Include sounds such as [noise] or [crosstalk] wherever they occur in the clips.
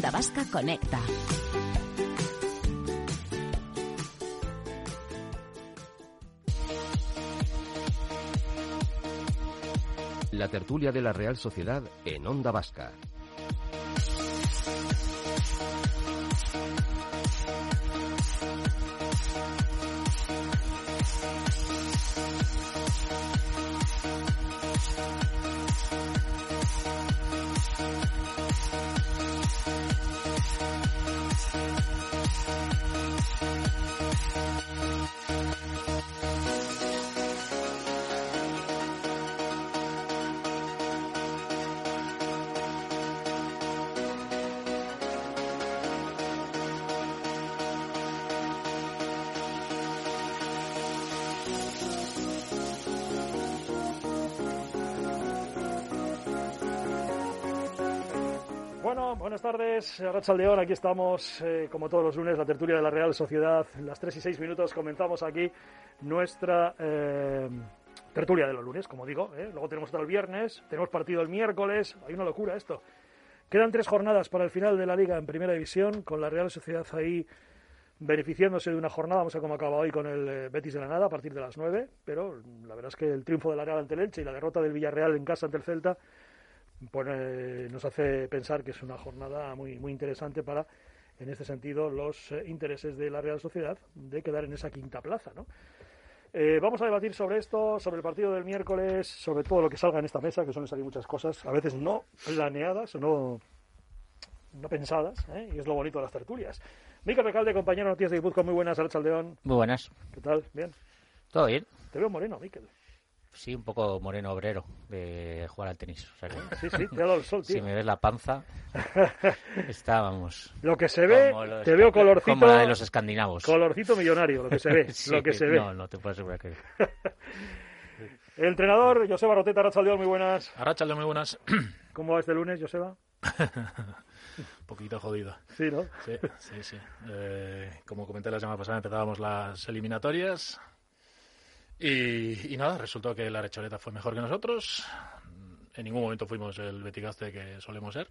Onda Vasca Conecta. La tertulia de la Real Sociedad en Onda Vasca. Tardes, Racha León, aquí estamos, eh, como todos los lunes, la tertulia de la Real Sociedad. Las 3 y 6 minutos comenzamos aquí nuestra eh, tertulia de los lunes, como digo. ¿eh? Luego tenemos hasta el viernes, tenemos partido el miércoles, hay una locura esto. Quedan tres jornadas para el final de la Liga en Primera División, con la Real Sociedad ahí beneficiándose de una jornada, vamos a cómo acaba hoy con el Betis de la Nada a partir de las 9, pero la verdad es que el triunfo de la Real ante el Elche y la derrota del Villarreal en casa ante el Celta pone- nos hace pensar que es una jornada muy, muy interesante para, en este sentido, los eh, intereses de la Real Sociedad de quedar en esa quinta plaza. ¿no? Eh, vamos a debatir sobre esto, sobre el partido del miércoles, sobre todo lo que salga en esta mesa, que suelen salir muchas cosas, a veces no planeadas o no, no pensadas, ¿eh? y es lo bonito de las tertulias. Miquel Recalde, compañero Noticias de Guipúzcoa, muy buenas, Aldeón. Muy buenas. ¿Qué tal? Bien. ¿Todo bien? Te veo moreno, Miquel. Sí, un poco moreno obrero de jugar al tenis. O sea que, Sí, sí, te ha dado el sol, [laughs] tío. si me ves la panza, está, vamos. Lo que se ve, los te veo colorcito, Como la de los escandinavos. colorcito millonario, lo que se ve, [laughs] Sí, lo que se ve. No, no te puedo asegurar que. [laughs] El entrenador, Joseba Roteta, Arrachaldeón, muy buenas. Arrachalde, muy buenas. [clears throat] ¿Cómo va este lunes, Joseba? Un poquito jodido. Sí, ¿no? Sí, sí, sí. Eh, como comenté la semana pasada, empezábamos las eliminatorias. Y, y nada, resultó que la Recholeta fue mejor que nosotros. En ningún momento fuimos el betigaste que solemos ser.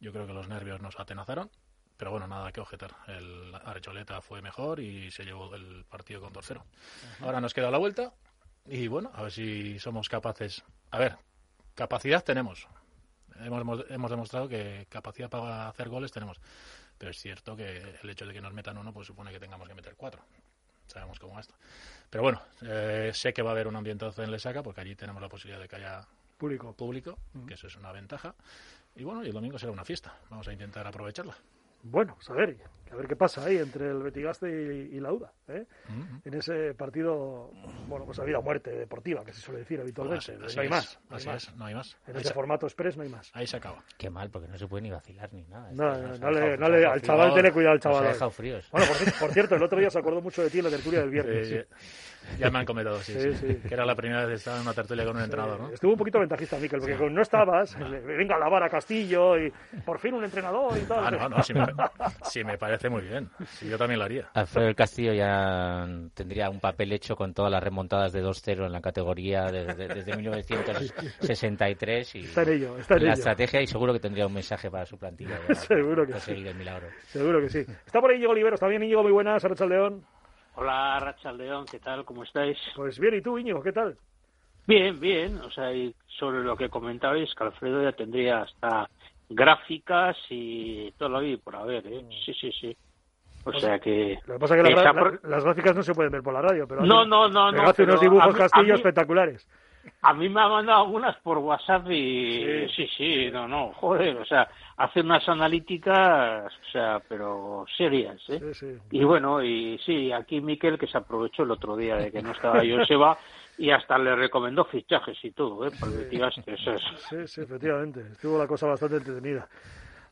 Yo creo que los nervios nos atenazaron. Pero bueno, nada que objetar. El Arecholeta fue mejor y se llevó el partido con 2-0. Ahora nos queda la vuelta. Y bueno, a ver si somos capaces. A ver, capacidad tenemos. Hemos, hemos, hemos demostrado que capacidad para hacer goles tenemos. Pero es cierto que el hecho de que nos metan uno, pues supone que tengamos que meter cuatro. Sabemos cómo va esto. Pero bueno, eh, sé que va a haber un ambientazo en Lesaca, porque allí tenemos la posibilidad de que haya Público. público, que eso es una ventaja. Y bueno, y el domingo será una fiesta. Vamos a intentar aprovecharla. Bueno, pues a ver, a ver qué pasa ahí entre el Betigaste y, y la UDA, ¿eh? En ese partido, bueno, pues a vida o muerte deportiva, que se suele decir habitualmente. Así- así no hay es, más. no hay así más. es, no hay más. En Ahí ese se- formato express no hay más. Ahí se acaba. Qué mal, porque no se puede ni vacilar ni nada. No, no, no ha le, dejado- ha al chaval tiene cuidado al Nos ha chaval. dejado fríos. Bueno, por, por cierto, el otro día se acordó mucho de ti en la tertulia del viernes. Eh, sí. Ya me han comentado, sí, Sí, sí, sí. Que era la primera vez que estaba en una tertulia con un entrenador, ¿no? Estuvo un poquito ventajista, Miquel, porque como no estabas, venga a lavar a Castillo y por fin un entrenador y tal. Ah, no, no, [laughs] sí me, sí me parece muy bien. Sí, yo también lo haría. Alfredo del Castillo ya tendría un papel hecho con todas las remontadas de 2-0 en la categoría de- de- desde 1963 y Está en ello, está en la ello. estrategia y seguro que tendría un mensaje para su plantilla. [laughs] ya, Seguro que conseguir el milagro. Seguro que sí. Está por ahí Íñigo Oliveros, también Íñigo, muy buenas, León. Hola, Rachaldeón, ¿qué tal? ¿Cómo estáis? Pues bien, ¿y tú, Íñigo, qué tal? Bien, bien. O sea, y sobre lo que comentabais, que Alfredo ya tendría hasta gráficas y todo lo vi por haber, ¿eh? Sí, sí, sí. O sea que... Lo que pasa es que las, por- la- las gráficas no se pueden ver por la radio, pero No, hace, no, no, pero no, hace unos dibujos mí- Castillo mí- espectaculares. a mí me ha mandado algunas por WhatsApp y sí, sí, no, no, joder, o sea, hace unas analíticas, o sea, pero serias, ¿eh? Y bueno, y sí, aquí Miquel que se aprovechó el otro día de que no estaba Joseba [laughs] y hasta le recomendó fichajes y todo, ¿eh? Porque Sí, sí, efectivamente, estuvo la cosa bastante entretenida.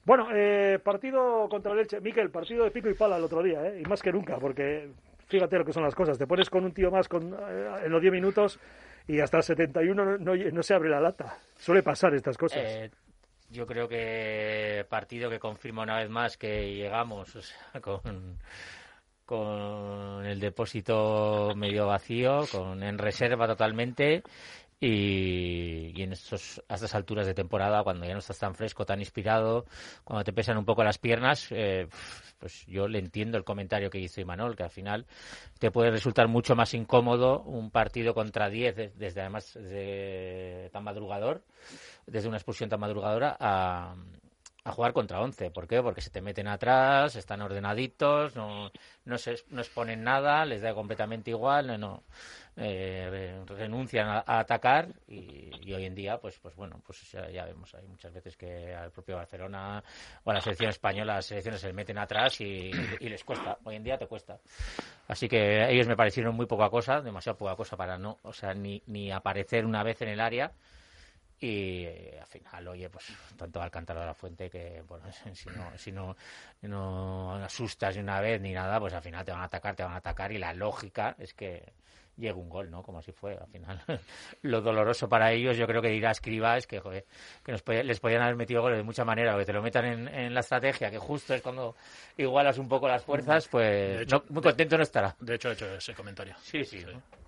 Bueno, eh, partido contra el Elche. Miquel, partido de pico y pala el otro día, ¿eh? Y más que nunca, porque fíjate lo que son las cosas. Te pones con un tío más con, eh, en los 10 minutos y hasta el 71 no, no, se abre la lata. Suele pasar estas cosas. Eh, yo creo que partido que confirma una vez más que llegamos o sea, con, con el depósito medio vacío, con en reserva totalmente y, en estos, a estas alturas de temporada, cuando ya no estás tan fresco, tan inspirado, cuando te pesan un poco las piernas, eh, pues yo le entiendo el comentario que hizo Imanol, que al final te puede resultar mucho más incómodo un partido contra 10, desde además de tan madrugador, desde una expulsión tan madrugadora, a, a jugar contra 11. ¿Por qué? Porque se te meten atrás, están ordenaditos, no, no, se, no exponen nada, les da completamente igual, no, no eh, renuncian a, atacar y, hoy en día, pues, pues bueno, pues ya, vemos, hay muchas veces que al propio Barcelona o a la selección española, las selecciones se meten atrás y, les cuesta. Hoy en día te cuesta. Así que ellos me parecieron muy poca cosa, demasiado poca cosa para no, o sea, ni, ni aparecer una vez en el área y eh, al final, oye, pues tanto Alcántara de la Fuente que, bueno, [laughs] si no, si no, no asustas ni una vez ni nada, pues al final te van a atacar, te van a atacar y la lógica es que llegue un gol, ¿no? Como así fue, al final. [laughs] Lo doloroso para ellos, yo creo que dirá Escriba, es que, joder, que nos les podían haber metido goles de mucha manera, o que te lo metan en, en, la estrategia, que justo es cuando igualas un poco las fuerzas, pues muy contento no estará. De hecho, he hecho ese comentario. Sí, sí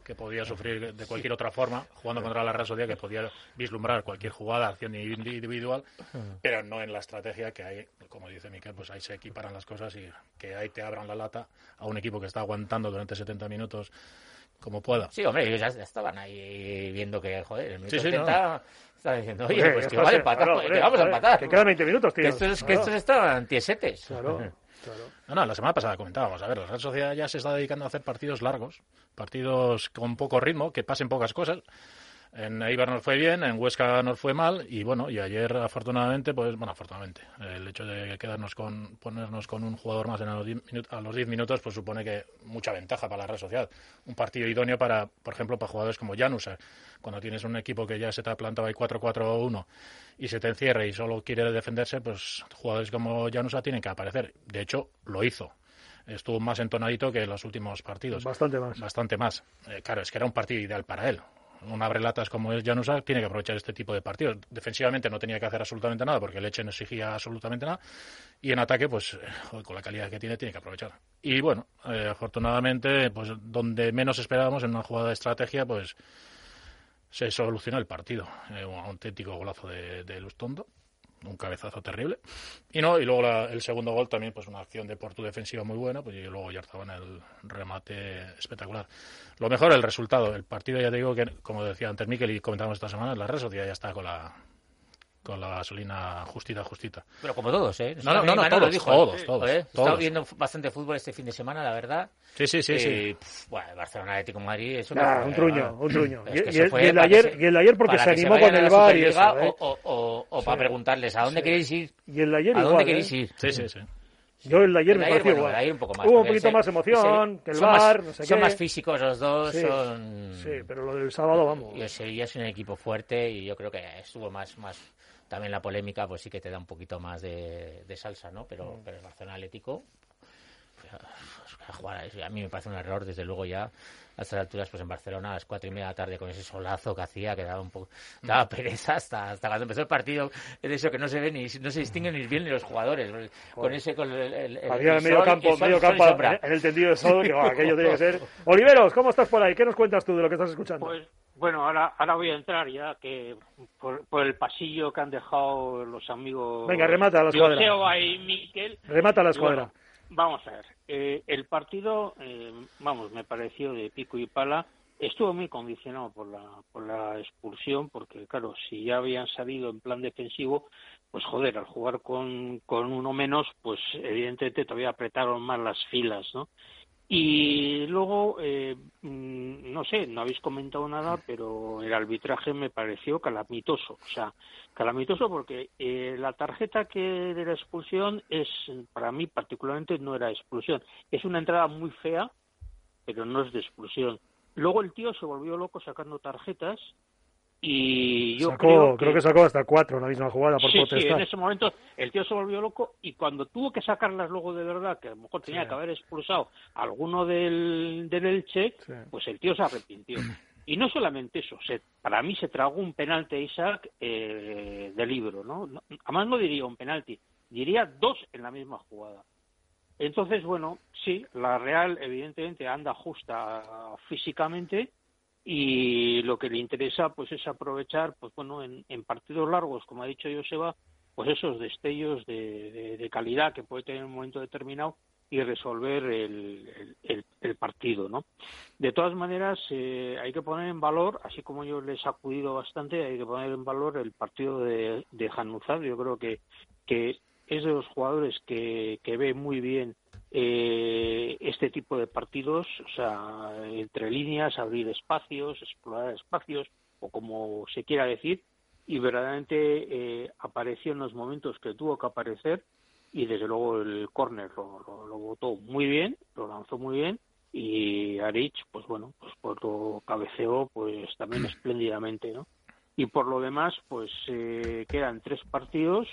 que podía sufrir de cualquier otra forma, jugando contra la Real Sociedad, que podía vislumbrar cualquier jugada, acción individual, pero no en la estrategia que hay, como dice Miquel, pues ahí se equiparan las cosas y que ahí te abran la lata a un equipo que está aguantando durante 70 minutos como pueda. Sí, hombre, ellos ya estaban ahí viendo que, joder, el minuto sí, sí, 70 no. diciendo, oye, pues que, vale, empatar, que vamos a empatar. Que quedan 20 minutos, tío. Que estos, que estos estaban tiesetes. Claro. [laughs] No, no, la semana pasada comentábamos, a ver, la Real Sociedad ya se está dedicando a hacer partidos largos, partidos con poco ritmo, que pasen pocas cosas. En Eibar nos fue bien, en Huesca nos fue mal y bueno, y ayer afortunadamente, pues bueno, afortunadamente, el hecho de quedarnos con ponernos con un jugador más en a los 10 minutos, minutos, pues supone que mucha ventaja para la Real Sociedad. Un partido idóneo para, por ejemplo, para jugadores como Janus, cuando tienes un equipo que ya se te ha plantado ahí 4-4-1 y se te encierra y solo quiere defenderse, pues jugadores como Janusa tienen que aparecer. De hecho, lo hizo. Estuvo más entonadito que en los últimos partidos. Bastante más. Bastante más. Eh, claro, es que era un partido ideal para él. Un abrelatas como es Janusa tiene que aprovechar este tipo de partidos. Defensivamente no tenía que hacer absolutamente nada porque Leche no exigía absolutamente nada. Y en ataque, pues con la calidad que tiene, tiene que aprovechar. Y bueno, eh, afortunadamente, pues donde menos esperábamos en una jugada de estrategia, pues se solucionó el partido. Eh, un auténtico golazo de, de Lustondo un cabezazo terrible. Y no, y luego el segundo gol también, pues una acción de Porto defensiva muy buena, pues y luego ya estaba en el remate espectacular. Lo mejor el resultado, el partido ya te digo que, como decía antes Miquel y comentamos esta semana, la red social ya está con la con la gasolina justita, justita. Pero como todos, ¿eh? No, no, no, todos, todos, todos, He estado viendo bastante fútbol este fin de semana, la verdad. Sí, sí, sí. sí. bueno, Barcelona Atlético Madrid es una... un truño, un truño. y, el ayer, y el ayer porque se animó con el bar y eso, ¿eh? O, o, o para preguntarles, ¿a dónde queréis ir? Y el ayer ¿A igual, dónde queréis ¿eh? ir? Sí, sí, sí. Yo el de ayer me pareció igual. Ayer un poco más, Hubo un poquito más emoción, que el bar, no sé Son qué. más físicos los dos, sí, son... Sí, pero lo del sábado, vamos. Y el Sevilla es un equipo fuerte y yo creo que estuvo más, más también la polémica pues sí que te da un poquito más de, de salsa, ¿no? Pero, mm. pero el Barcelona Atlético, pues, a, jugar, a mí me parece un error, desde luego ya a estas alturas, pues en Barcelona a las cuatro y media de la tarde con ese solazo que hacía, que daba un poco, daba mm. pereza hasta, hasta cuando empezó el partido, de eso que no se ve ni, no se distinguen ni bien ni los jugadores, con ese, con el, el, el Había medio campo, medio campo en el tendido de sol, que aquello tiene que [laughs] ser. Oliveros, ¿cómo estás por ahí? ¿Qué nos cuentas tú de lo que estás escuchando? Pues bueno, ahora, ahora voy a entrar ya que por, el pasillo que han dejado los amigos. Venga, remata la escuadra. y Miquel. Remata la escuadra. vamos a ver. Eh, el partido, eh, vamos, me pareció de pico y pala. Estuvo muy condicionado por la, por la expulsión, porque claro, si ya habían salido en plan defensivo, pues joder, al jugar con, con uno menos, pues evidentemente todavía apretaron más las filas, ¿no? Y luego, eh, mm, no sé, no habéis comentado nada, pero el arbitraje me pareció calamitoso. O sea, calamitoso porque eh, la tarjeta que de la expulsión es, para mí particularmente, no era expulsión. Es una entrada muy fea, pero no es de expulsión. Luego el tío se volvió loco sacando tarjetas y yo creo, que... sacó hasta cuatro en la misma jugada por sí, Sí, en ese momento el tío se volvió loco y cuando tuvo que sacarlas luego de verdad, que a lo mejor tenía que haber expulsado a alguno del, del Elche, pues el tío se arrepintió. Y no solamente eso, se, para mí se tragó un penalti Isaac eh, de libro, ¿no? Además no diría un penalti, diría dos en la misma jugada. Entonces, bueno, sí, la Real evidentemente anda justa físicamente, y lo que le interesa pues es aprovechar pues bueno en, partidos largos como ha dicho Joseba pues esos destellos de, calidad que puede tener en un momento determinado y resolver el, el, partido no de todas maneras eh, hay que poner en valor así como yo les he sacudido bastante hay que poner en valor el partido de, de Januzad yo creo que que es de los jugadores que, que ve muy bien eh, este tipo de partidos, o sea, entre líneas, abrir espacios, explorar espacios, o como se quiera decir, y verdaderamente eh, apareció en los momentos que tuvo que aparecer, y desde luego el córner lo, lo, votó muy bien, lo lanzó muy bien, y Arich, pues bueno, pues por lo cabeceó pues también [clears throat] espléndidamente, ¿no? Y por lo demás, pues eh, quedan tres partidos,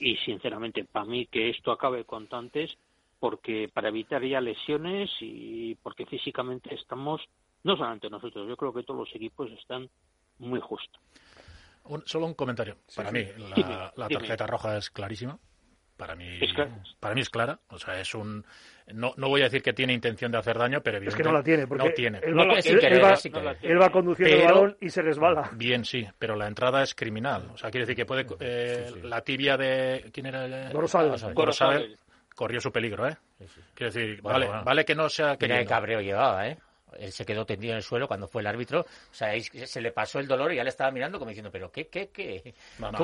y sinceramente, para mí que esto acabe con antes, porque para evitar ya lesiones y porque físicamente estamos, no solamente nosotros, yo creo que todos los equipos están muy justos. solo un comentario. para mí, la, tarjeta roja es clarísima. Para mí, para mí es clara. O sea, es un. No, no voy a decir que tiene intención de hacer daño, pero es que no la tiene. Porque no tiene. Él va, conduciendo el balón y se resbala. Bien, sí, pero la entrada es criminal. O sea, quiere decir que puede. Eh, la tibia de. ¿Quién era? Gorosabel corrió su peligro, ¿eh? Quiero decir, vale, vale que no sea que. cabreo llevaba, ¿eh? Él se quedó tendido en el suelo cuando fue el árbitro. O sea, se le pasó el dolor y ya le estaba mirando como diciendo, ¿pero qué, qué, qué?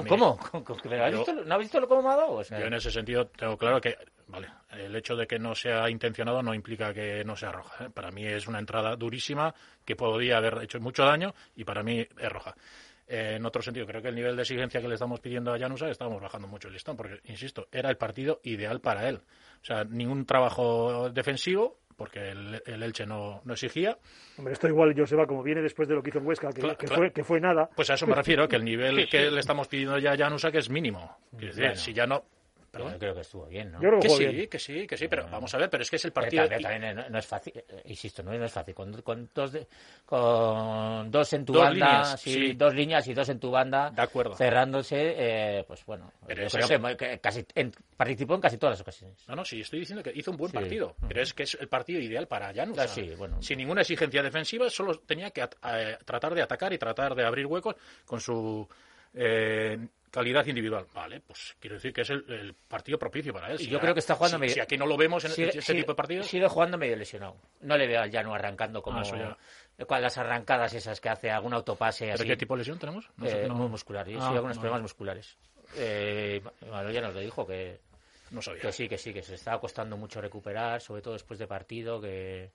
¿Cómo? ¿No has visto lo cómo me ha dado? Yo en ese sentido tengo claro que, vale, el hecho de que no sea intencionado no implica que no sea roja. ¿eh? Para mí es una entrada durísima que podría haber hecho mucho daño y para mí es roja. Eh, en otro sentido, creo que el nivel de exigencia que le estamos pidiendo a Janusa estamos bajando mucho el listón, porque, insisto, era el partido ideal para él. O sea, ningún trabajo defensivo, porque el, Elche no, no, exigía. Hombre, esto igual, Joseba, como viene después de lo que hizo en Huesca, que, Fue, que fue nada. Pues a eso me refiero, que el nivel que le estamos pidiendo ya a Janusa que es mínimo. si ya no yo creo que estuvo bien, ¿no? que, sí, que sí, que sí, pero vamos a ver, pero es que es el partido. también, no, es fácil, eh, insisto, no, es fácil. Con, dos, con dos en tu banda, sí, dos líneas y dos en tu banda, de acuerdo. cerrándose, eh, pues bueno, yo creo que, casi, participó en casi todas las ocasiones. No, no, sí, estoy diciendo que hizo un buen partido, pero es que es el partido ideal para Janus. Ah, bueno. Sin ninguna exigencia defensiva, solo tenía que eh, tratar de atacar y tratar de abrir huecos con su. Eh, calidad individual. Vale, pues quiero decir que es el, partido propicio para él. y yo creo que está jugando si, medio. Si aquí no lo vemos en este tipo de partidos. Sigue jugando medio lesionado. No le veo al Llano arrancando como. Ah, las arrancadas esas que hace algún autopase así. ¿De qué tipo de lesión tenemos? No sé, eh, Muy muscular. Y ah, algunos problemas musculares. Eh, ya nos lo dijo que. No sabía. Que sí, que sí, que se estaba costando mucho recuperar, sobre todo después de partido, que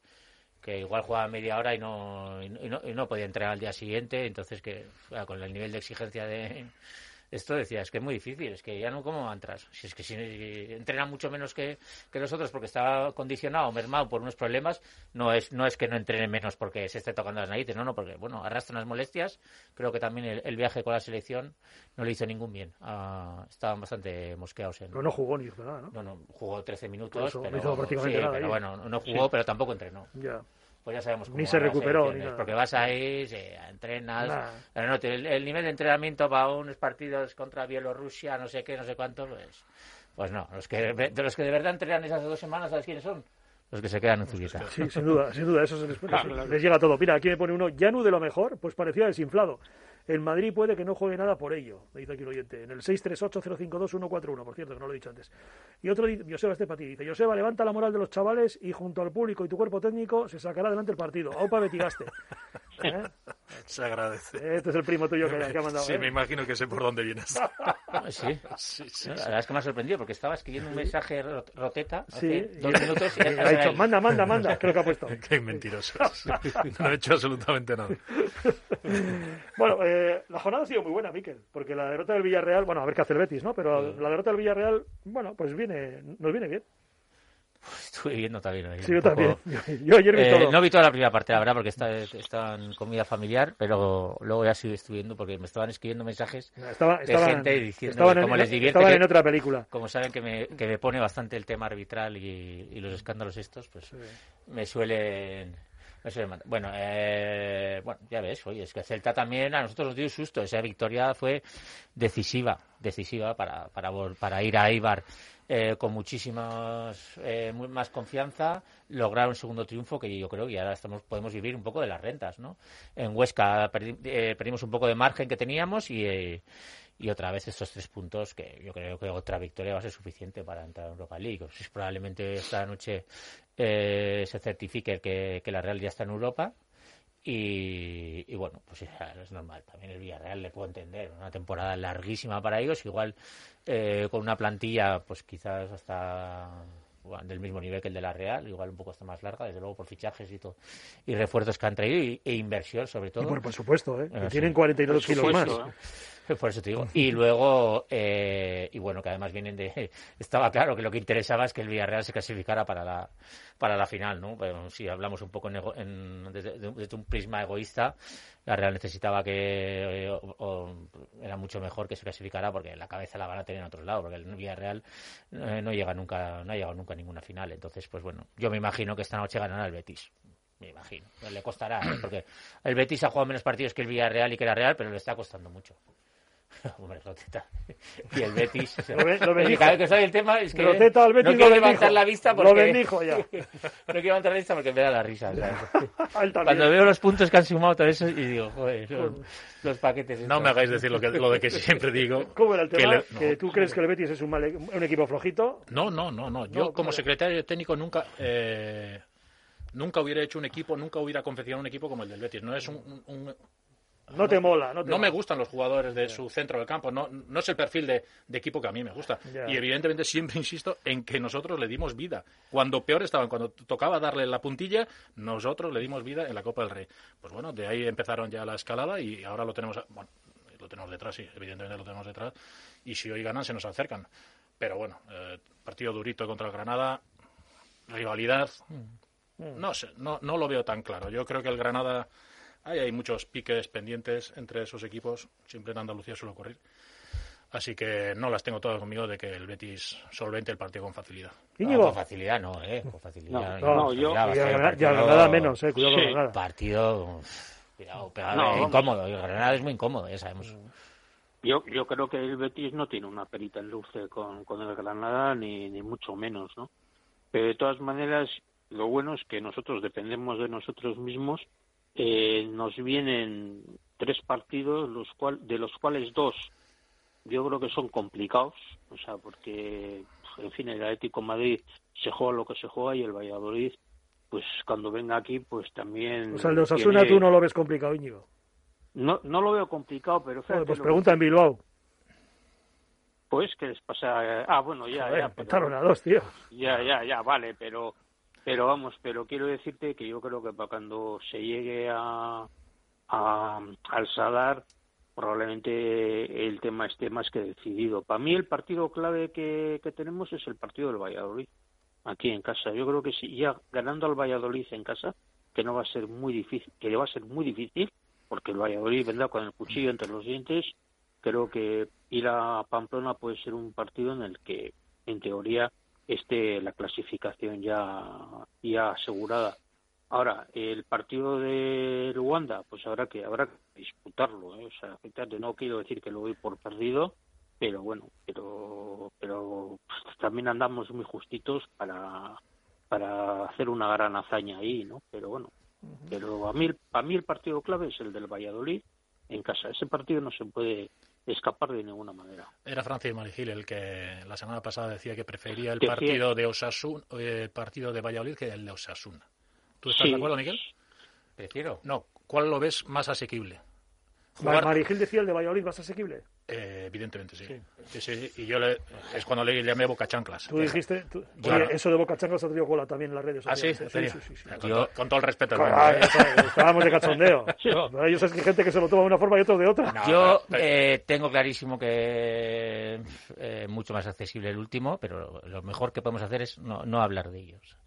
que igual jugaba media hora y no, y no, y no podía entrenar al día siguiente, entonces que con el nivel de exigencia de, esto decía, es que es muy difícil, es que ya no como entras. Si es que si, entrena mucho menos que, que nosotros porque está condicionado, mermado por unos problemas, no es, no es que no entrene menos porque se esté tocando las narices, no, no, porque bueno, arrastra unas molestias. Creo que también el, viaje con la selección no le hizo ningún bien. Ah, estaban bastante mosqueados. En, pero no jugó ni nada, ¿no? No, no, jugó 13 minutos. pero, no hizo prácticamente nada. Pero bueno, no jugó, pero tampoco entrenó. Ya pues ya sabemos cómo Ni se recuperó, ni Porque vas ahí, se entrenas. Pero no, el, nivel de entrenamiento para unos partidos contra Bielorrusia, no sé qué, no sé cuánto, pues, pues no. Los que, de los que de verdad entrenan esas dos semanas, ¿sabes quiénes son? Los que se quedan en Zubieta. Sí, sin duda, sin duda, eso se les, [laughs] les, llega todo. Mira, aquí me pone uno, Yanu de lo mejor, pues parecía desinflado. El Madrid puede que no juegue nada por ello, me dice aquí el oyente, en el 638-052-141, por cierto, que no lo he dicho antes. Y otro, Joseba este para dice, Joseba, levanta la moral de los chavales y junto al público y tu cuerpo técnico se sacará adelante el partido. Aupa Betigaste. [laughs] ¿Eh? [laughs] Se agradece. Este es el primo tuyo que, ha mandado. Sí, ¿eh? me imagino que sé por dónde vienes. [laughs] sí. sí, sí, La verdad es que me ha sorprendido porque estaba escribiendo un mensaje roteta hace sí, dos minutos y ha dicho, manda, manda, manda, creo que ha puesto. [laughs] Qué mentiroso. No he hecho absolutamente nada. bueno, eh, la jornada ha sido muy buena, Miquel, porque la derrota del Villarreal, bueno, a ver qué hace el Betis, ¿no? Pero la derrota del Villarreal, bueno, pues viene, nos viene bien. Estuve viendo también. Sí, yo también. [laughs] Yo, ayer vi eh, todo. No vi toda la primera parte, la verdad, porque estaba en comida familiar, pero luego ya sí estuve viendo porque me estaban escribiendo mensajes estaba, de gente diciendo cómo en, les divierte. Estaban que, en otra película. Como saben que me, que me pone bastante el tema arbitral y, y los escándalos estos, pues sí. me suelen... Me suelen mandar. Bueno, eh, bueno, ya ves, oye, es que Celta también a nosotros nos dio susto. Esa victoria fue decisiva, decisiva para, para, para ir a Eibar eh, con muchísimas eh, más confianza, lograr un segundo triunfo que yo creo que ahora estamos, podemos vivir un poco de las rentas, ¿no? En Huesca eh, perdimos un poco de margen que teníamos y, eh, y otra vez estos tres puntos que yo creo que otra victoria va a ser suficiente para entrar en Europa League. Probablemente esta noche eh, se certifique que, que la Real ya está en Europa y, y, bueno, pues es normal. También el Villarreal le puedo entender. Una temporada larguísima para ellos, igual eh, con una plantilla, pues quizás hasta bueno, del mismo nivel que el de la Real, igual un poco hasta más larga, desde luego por fichajes y todo, y refuerzos que han traído y, e inversión sobre todo. Y por, por supuesto, ¿eh? que sí. tienen 42 kilos supuesto, más. ¿eh? [laughs] Por eso te. Y luego, eh, y bueno, que además vienen de. [laughs] Estaba claro que lo que interesaba es que el Villarreal se clasificara para la, para la final, ¿no? Pero si hablamos un poco en, en, desde, desde, un prisma egoísta, la Real necesitaba que. Eh, o, era mucho mejor que se clasificara porque la cabeza la van a tener en otro lado, porque el Villarreal eh, no llega nunca, no ha llegado nunca a ninguna final. Entonces, pues bueno, yo me imagino que esta noche ganará el Betis me imagino. Le costará, ¿eh? porque el Betis ha jugado menos partidos que el Villarreal y que la Real, pero le está costando mucho. [laughs] Hombre, Roteta. [laughs] Y el Betis. lo, bendijo. Cada vez que sale el tema es que Roteta, el Betis no quiero levantar la vista porque. Lo bendijo ya. [laughs] no quiero levantar la vista porque me da la risa. Cuando veo los puntos que han sumado todo eso y digo, joder, los, los paquetes. No me hagáis decir lo, que, lo de que siempre digo. ¿Cómo era el tema? Que, le, que tú crees que el Betis es un, mal, un equipo flojito? No, no, no. no. Yo, No, como secretario técnico, nunca. Eh, nunca hubiera hecho un equipo, nunca hubiera confeccionado un equipo como el del Betis. No es un, un- un- No te mola, no te no me gustan los jugadores de su centro del campo, no, no es el perfil de, de equipo que a mí me gusta. Y evidentemente siempre [laughs] insisto en que nosotros le dimos vida. Cuando peor estaban, cuando tocaba darle la puntilla, nosotros le dimos vida en la Copa del Rey. Pues bueno, de ahí empezaron ya la escalada y ahora lo tenemos, bueno, lo tenemos detrás, sí, evidentemente lo tenemos detrás. Y si hoy ganan, se nos acercan. Pero bueno, eh, partido durito contra el Granada, rivalidad. No sé, no, no lo veo tan claro. Yo creo que el Granada Ahí hay muchos piques pendientes entre esos equipos, siempre en Andalucía suele ocurrir. Así que no las tengo todas conmigo de que el Betis solvente el partido con facilidad. Con facilidad no, ¿eh? Con facilidad. No, no, yo- y Granada- partido- menos, eh, cuidado con. Granada. Partido. uf, Cuidado, pegado, No, eh, vamos. incómodo. El Granada es muy incómodo, ya sabemos. Yo, yo creo que el Betis no tiene una perita en dulce con, con el Granada, ni, ni mucho menos, ¿no? Pero de todas maneras, lo bueno es que nosotros dependemos de nosotros mismos. Eh, nos vienen tres partidos, los cual, de los cuales dos yo creo que son complicados, o sea, porque, en fin, el Atlético de Madrid se juega lo que se juega y el Valladolid, pues cuando venga aquí, pues también. O sea, el de Osasuna tiene- tú no lo ves complicado, Íñigo. no, no lo veo complicado, pero fíjate pues pregunta en Bilbao. Pues, ¿qué les pasa? Ah, bueno, ya, Joder, ya. Pero, a dos, tío. ya, ya, ya, vale, pero, pero vamos, pero quiero decirte que yo creo que para cuando se llegue a, a al Sadar, probablemente el tema esté más que decidido. Para mí el partido clave que, que tenemos es el partido del Valladolid, aquí en casa. Yo creo que si ya ganando al Valladolid en casa, que no va a ser muy difícil, que le va a ser muy difícil, porque el Valladolid vendrá con el cuchillo entre los dientes, creo que ir a Pamplona puede ser un partido en el que, en teoría, esté la clasificación ya, ya asegurada. Ahora, el partido de Luanda, pues habrá que habrá que disputarlo. ¿eh? O sea, fíjate, no quiero decir que lo doy por perdido, pero bueno, pero pero pues, también andamos muy justitos para para hacer una gran hazaña ahí, ¿no? Pero bueno, pero a mí, a mí el partido clave es el del Valladolid en casa. Ese partido no se puede escapar de ninguna manera. Era Francis Marigil el que la semana pasada decía que prefería el Decía- partido de Osasuna, el partido de Valladolid que el de Osasuna. ¿Tú estás Sí. de acuerdo, Miguel? Prefiero. No, ¿cuál lo ves más asequible? Jugar... Marigil decía el de Valladolid más asequible. Eh, evidentemente, sí. Sí. sí. Y yo le, es cuando le llamé Boca Chanclas. Tú dijiste, oye, eso de Boca Chanclas ha tenido cola también en las redes sociales. ¿Ah, sí? sí, sí, con, todo, con, todo, el respeto. Ah, estábamos de cachondeo. [laughs] Yo sé que hay gente que se lo toma de una forma y otros de otra. yo eh, tengo clarísimo que eh, mucho más accesible el último, pero lo mejor que podemos hacer es no, no hablar de ellos.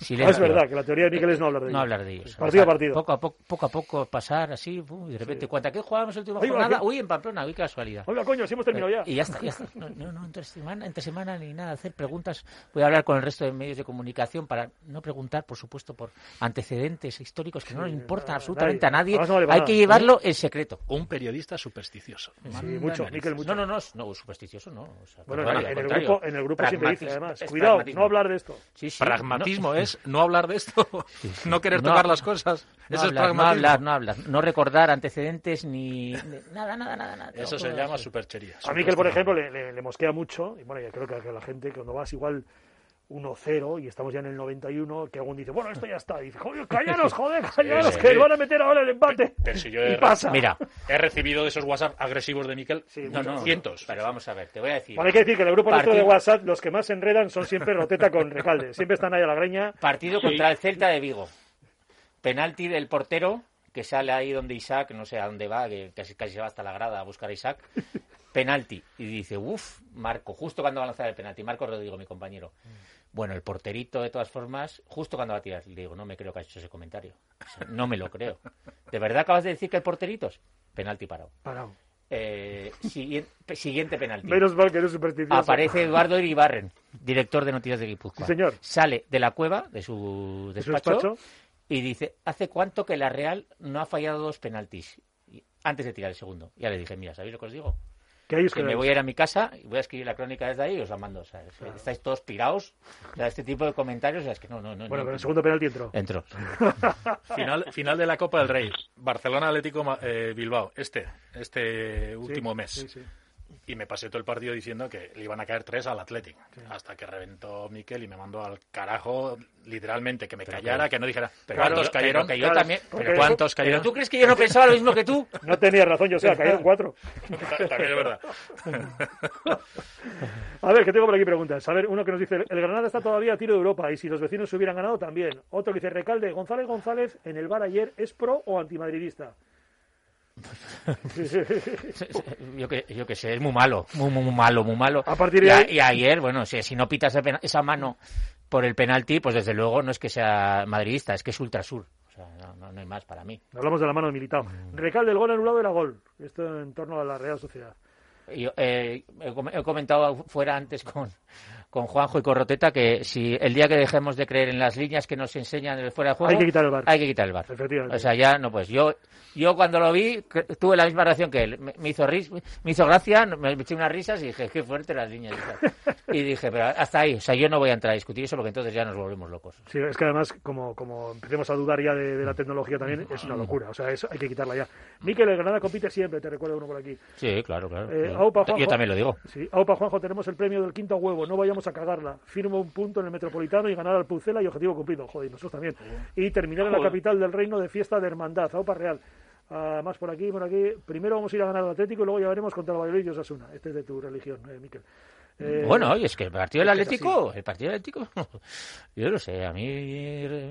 Ah, es verdad, que la teoría de Miquel es no hablar de ellos. No hablar de ellos. Partido a partido. Poco a poco, poco a poco pasar así, y de repente, ¿cuánta que jugábamos el último jornada? Uy, en Pamplona, uy, qué casualidad. Oiga, coño, sí hemos terminado ya. Y ya está, ya está. No, no, no entre, semana, entre semana ni nada, hacer preguntas. Voy a hablar con el resto de medios de comunicación para no preguntar, por supuesto, por antecedentes históricos que no nos importan absolutamente a nadie. Hay que llevarlo en secreto. Un periodista supersticioso. Sí, mucho, Miquel, mucho. No, no, no, no, supersticioso no. bueno, en, el grupo, en el grupo siempre dice, además, cuidado, no hablar de esto. Pragmatismo es no hablar de esto no querer tocar las cosas. No Eso hablar, es no hablar, no hablar, no recordar antecedentes ni nada, nada, nada. nada Eso se llama superchería. A Miquel, por ejemplo, le, le, mosquea mucho, y bueno, yo creo que a la gente, cuando vas igual 1-0 y estamos ya en el 91, que algún dice, bueno, esto ya está. Y dice, joder, [laughs] cállanos, joder, cállanos, que van a meter ahora el empate. Pero, si yo he, pasa. Mira, he recibido de esos WhatsApp agresivos de Miquel no, no, cientos. Pero vamos a ver, te voy a decir. hay que decir que el grupo nuestro de WhatsApp los que más se enredan son siempre Roteta con Recalde. Siempre están ahí a la greña. Partido contra el Celta de Vigo. Penalti del portero que sale ahí donde Isaac, no sé a dónde va, que casi, casi se va hasta la grada a buscar a Isaac. Penalti. Y dice, uff, Marco, justo cuando va a lanzar el penalti. Marco Rodrigo, mi compañero. Bueno, el porterito, de todas formas, justo cuando va a tirar, le digo, no me creo que ha hecho ese comentario. no me lo creo. ¿De verdad acabas de decir que el porterito es penalti parado? Parado. Eh, siguiente, siguiente penalti. Menos mal que no es supersticioso. Aparece Eduardo Iribarren, director de Noticias de Guipúzcoa. señor. Sale de la cueva, de su despacho, y dice, ¿hace cuánto que la Real no ha fallado dos penaltis? Antes de tirar el segundo. Ya le dije, mira, ¿sabéis lo que os digo? Que me voy a ir a mi casa y voy a escribir la crónica desde ahí y os la mando. Estáis todos pirados. este tipo de comentarios, es que no, no, no. Bueno, pero el segundo penalti entró. Entró. [laughs] final, final de la Copa del Rey. Barcelona Atlético eh, Bilbao. Este, este último mes. Sí, sí y me pasé todo el partido diciendo que le iban a caer tres al Athletic. Hasta que reventó Miquel y me mandó al carajo, literalmente, que me callara, que no dijera cuántos cayeron. Pero, yo también, pero ¿cuántos cayeron? ¿Tú crees que yo no pensaba lo mismo que tú? [laughs] No tenía razón, yo sé, [laughs] cayeron cuatro. también es verdad. [laughs] a ver, que tengo por aquí preguntas. A ver, uno que nos dice, el Granada está todavía a tiro de Europa y si los vecinos se hubieran ganado también. Otro que dice, Recalde, González González en el bar ayer, ¿es pro o antimadridista? [laughs] yo que yo que sé es muy malo muy, muy, malo muy malo. A partir de y, ayer bueno si, si no pitas esa mano por el penalti pues desde luego no es que sea madridista es que es ultrasur o sea no, no, hay más para mí. Hablamos de la mano de militado mm. Recalde el gol anulado era gol. Esto en torno a la Real Sociedad. Yo, eh, he comentado fuera antes con con Juanjo y Corroteta que si el día que dejemos de creer en las líneas que nos enseñan el fuera de juego hay que quitar el bar hay que quitar el bar o sea ya no pues yo yo cuando lo vi tuve la misma reacción que él. Me, hizo ris, me hizo gracia me, eché unas risas y dije qué fuerte las líneas y, dije pero hasta ahí o sea yo no voy a entrar a discutir eso porque entonces ya nos volvemos locos sí es que además como como empecemos a dudar ya de, la tecnología también es una locura. O sea eso hay que quitarla ya. Miquel el Granada compite siempre te recuerdo uno por aquí. Sí claro claro, eh, yo también lo digo. Sí Aupa Juanjo tenemos el premio del quinto huevo. No vayamos a cagarla firmo un punto en el Metropolitano y ganar al Pucela y objetivo cumplido. Joder, nosotros también. Y terminar en la capital del reino de fiesta de hermandad, Aupa Real. Ah, más por aquí, por aquí. Primero vamos a ir a ganar al Atlético y luego ya veremos contra el Valladolid y Osasuna. Este es de tu religión, eh, Miquel. Eh, bueno, oye, es que el partido del Atlético, el partido del Atlético, [laughs] yo no sé, a mí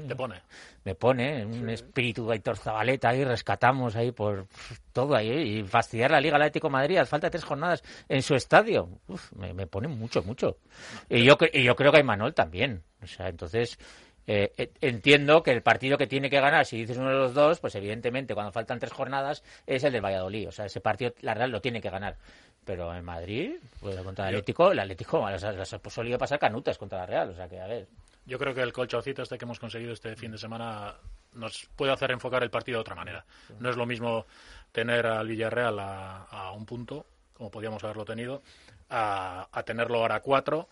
te pone, me pone un espíritu de Aitor Zabaleta ahí, rescatamos ahí por todo ahí y fastidiar la Liga Atlético Madrid, falta tres jornadas en su estadio, me, pone mucho, mucho. Y yo, y yo creo que hay Manuel también, o sea, entonces eh, eh, entiendo que el partido que tiene que ganar, si dices uno de los dos, pues evidentemente cuando faltan tres jornadas es el del Valladolid. O sea, ese partido la Real lo tiene que ganar. Pero en Madrid, pues, contra el Atlético, el Atlético las, ha solido pasar canutas contra la Real. O sea que, a ver. Yo creo que el colchoncito este que hemos conseguido este fin de semana nos puede hacer enfocar el partido de otra manera. No es lo mismo tener al Villarreal a, un punto, como podíamos haberlo tenido, a, a tenerlo ahora a cuatro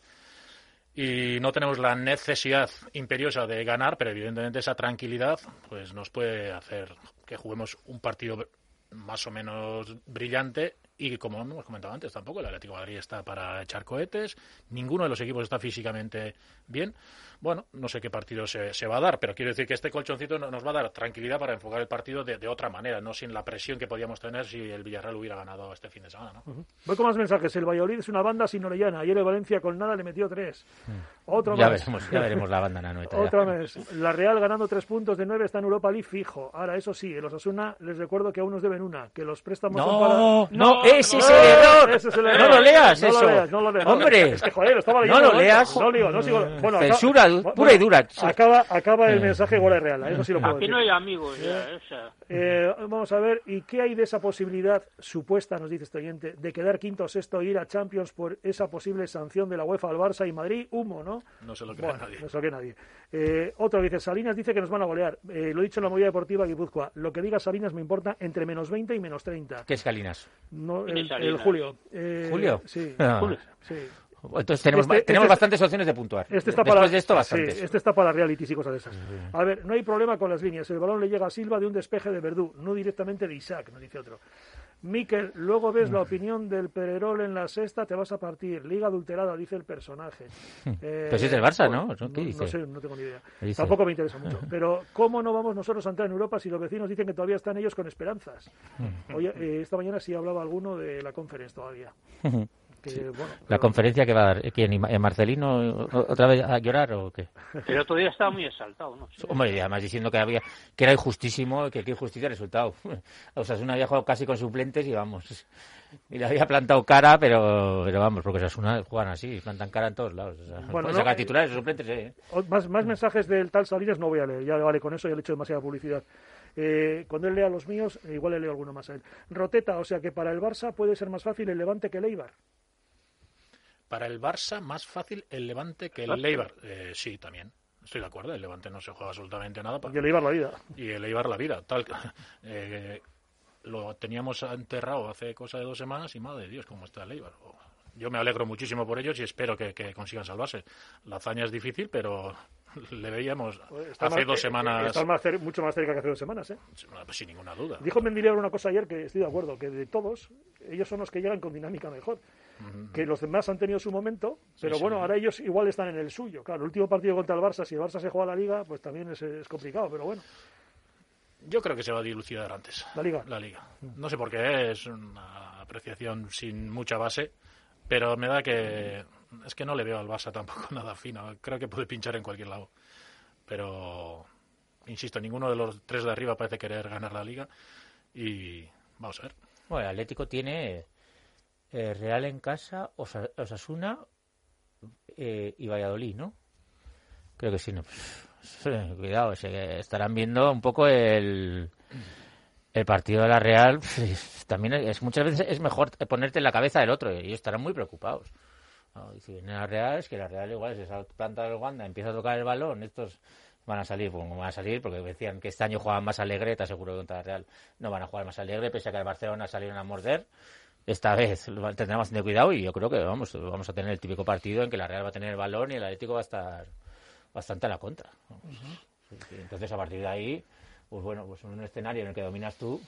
y no tenemos la necesidad imperiosa de ganar, pero evidentemente esa tranquilidad pues nos puede hacer que juguemos un partido más o menos brillante Y como hemos comentado antes, tampoco el Atlético Madrid está para echar cohetes, ninguno de los equipos está físicamente bien. Bueno, no sé qué partido se, se va a dar, pero quiero decir que este colchoncito nos va a dar tranquilidad para enfocar el partido de, otra manera, no sin la presión que podíamos tener si el Villarreal hubiera ganado este fin de semana. ¿no? Voy con más mensajes. El Valladolid es una banda sin Orellana. Ayer el Valencia con nada le metió tres. Mm. Otro ya Veremos, ya veremos la banda Nanoeta. Otra vez. La Real ganando tres puntos de nueve está en Europa League fijo. Ahora, eso sí, en los Asuna les recuerdo que aún nos deben una, que los préstamos no, son para... No, no, ese es el error. Ese es el error. No lo leas no eso. Lo leas, no lo leas. Hombre. Es que, joder, estaba leyendo. No lo leas. No, digo, no sigo. Bueno, Censura pura y dura. Acaba, acaba el mensaje igual es real. Eso sí lo puedo Aquí decir. no hay amigos ya, Eh, esa. eh, vamos a ver, ¿y qué hay de esa posibilidad supuesta, nos dice este oyente, de quedar quinto o sexto e ir a Champions por esa posible sanción de la UEFA al Barça y Madrid? Humo, ¿no? No se lo cree Bueno, nadie. no se lo cree nadie. Eh, otro dice, Salinas dice que nos van a golear. Eh, lo he dicho en la movida deportiva Guipúzcoa. Lo que diga Salinas me importa entre menos 20 y menos 30. ¿Qué es Salinas? el Julio. Eh, ¿Julio? Sí. Ah. Julio, sí. Entonces tenemos, Este- tenemos este- bastantes opciones de puntuar. Este está Después para, de esto, sí, bastantes. este está para realities y cosas de esas. A ver, no hay problema con las líneas. El balón le llega a Silva de un despeje de Verdú, no directamente de Isaac, nos dice otro. Miquel, luego ves la opinión del Pererol en la sexta, te vas a partir. Liga adulterada, dice el personaje. Eh, Pues es del Barça, bueno, ¿no? ¿Qué no, dice? sé, no tengo ni idea. Tampoco me interesa mucho. Pero, ¿cómo no vamos nosotros a entrar en Europa si los vecinos dicen que todavía están ellos con esperanzas? Oye, eh, esta mañana sí hablaba alguno de la conferencia todavía. Que, bueno, La pero- conferencia que va a dar, ¿quién? ¿Eh, ¿Marcelino otra vez a llorar o qué? El otro día estaba muy exaltado, ¿no? Sí. Hombre, y además diciendo que había que era injustísimo, que qué injusticia el resultado. [laughs] O sea, Osasuna había jugado casi con suplentes y vamos. Y le había plantado cara, pero, pero vamos, porque Osasuna juegan así, plantan cara en todos lados. O sea, Bueno, no, sacar eh, titulares, suplentes, eh. Más, más mensajes del tal Salinas no voy a leer, ya vale con eso, ya le he hecho demasiada publicidad. Eh, cuando él lea los míos, eh, igual le leo alguno más a él. Roteta, o sea que para el Barça puede ser más fácil el Levante que el Eibar. Para el Barça, más fácil el Levante que el Eibar. Eh, sí, también. Estoy de acuerdo. El Levante no se juega absolutamente nada. pa- Y el Eibar la vida. y el Eibar la vida. Tal, [laughs] eh, lo teníamos enterrado hace cosa de dos semanas y madre de Dios, cómo está el Eibar. Yo me alegro muchísimo por ellos y espero que, que consigan salvarse. La hazaña es difícil, pero [laughs] le veíamos Está hace más- dos eh, semanas Está más mucho más cerca que hace dos semanas, ¿eh? pues sin ninguna duda. Dijo Mendilibar una cosa ayer que estoy de acuerdo, que de todos, ellos son los que llegan con dinámica mejor. Que los demás han tenido su momento, pero sí. bueno, ahora ellos igual están en el suyo. Claro, el último partido contra el Barça, si el Barça se juega la Liga, pues también es, es complicado, pero bueno, Yo creo que se va a dilucidar antes. la Liga. La liga. No sé por qué, es una apreciación sin mucha base, pero me da que es que no le veo al Barça tampoco [laughs] nada fino. Creo que puede pinchar en cualquier lado. Pero, insisto, ninguno de los tres de arriba parece querer ganar la liga y vamos a ver. Bueno, el Atlético tiene eh, Real en casa, Osa- Osasuna eh, y Valladolid, ¿no? Creo que sí, ¿no? Cuidado, se estarán viendo un poco el, el partido de la Real. También es muchas veces es mejor ponerte en la cabeza del otro y estarán muy preocupados. No, y si viene la Real, es que la Real igual se planta el Wanda, empieza a tocar el balón, estos van a salir, no van a salir porque decían que este año jugaban más alegre, te aseguro que contra la Real no van a jugar más alegre, pese a que el Barcelona salieron a morder. Esta vez tendrán bastante cuidado y yo creo que vamos, vamos a tener el típico partido en que la Real va a tener el balón y el Atlético va a estar bastante a la contra. Entonces, a partir de ahí, pues bueno, pues en un escenario en el que dominas tú,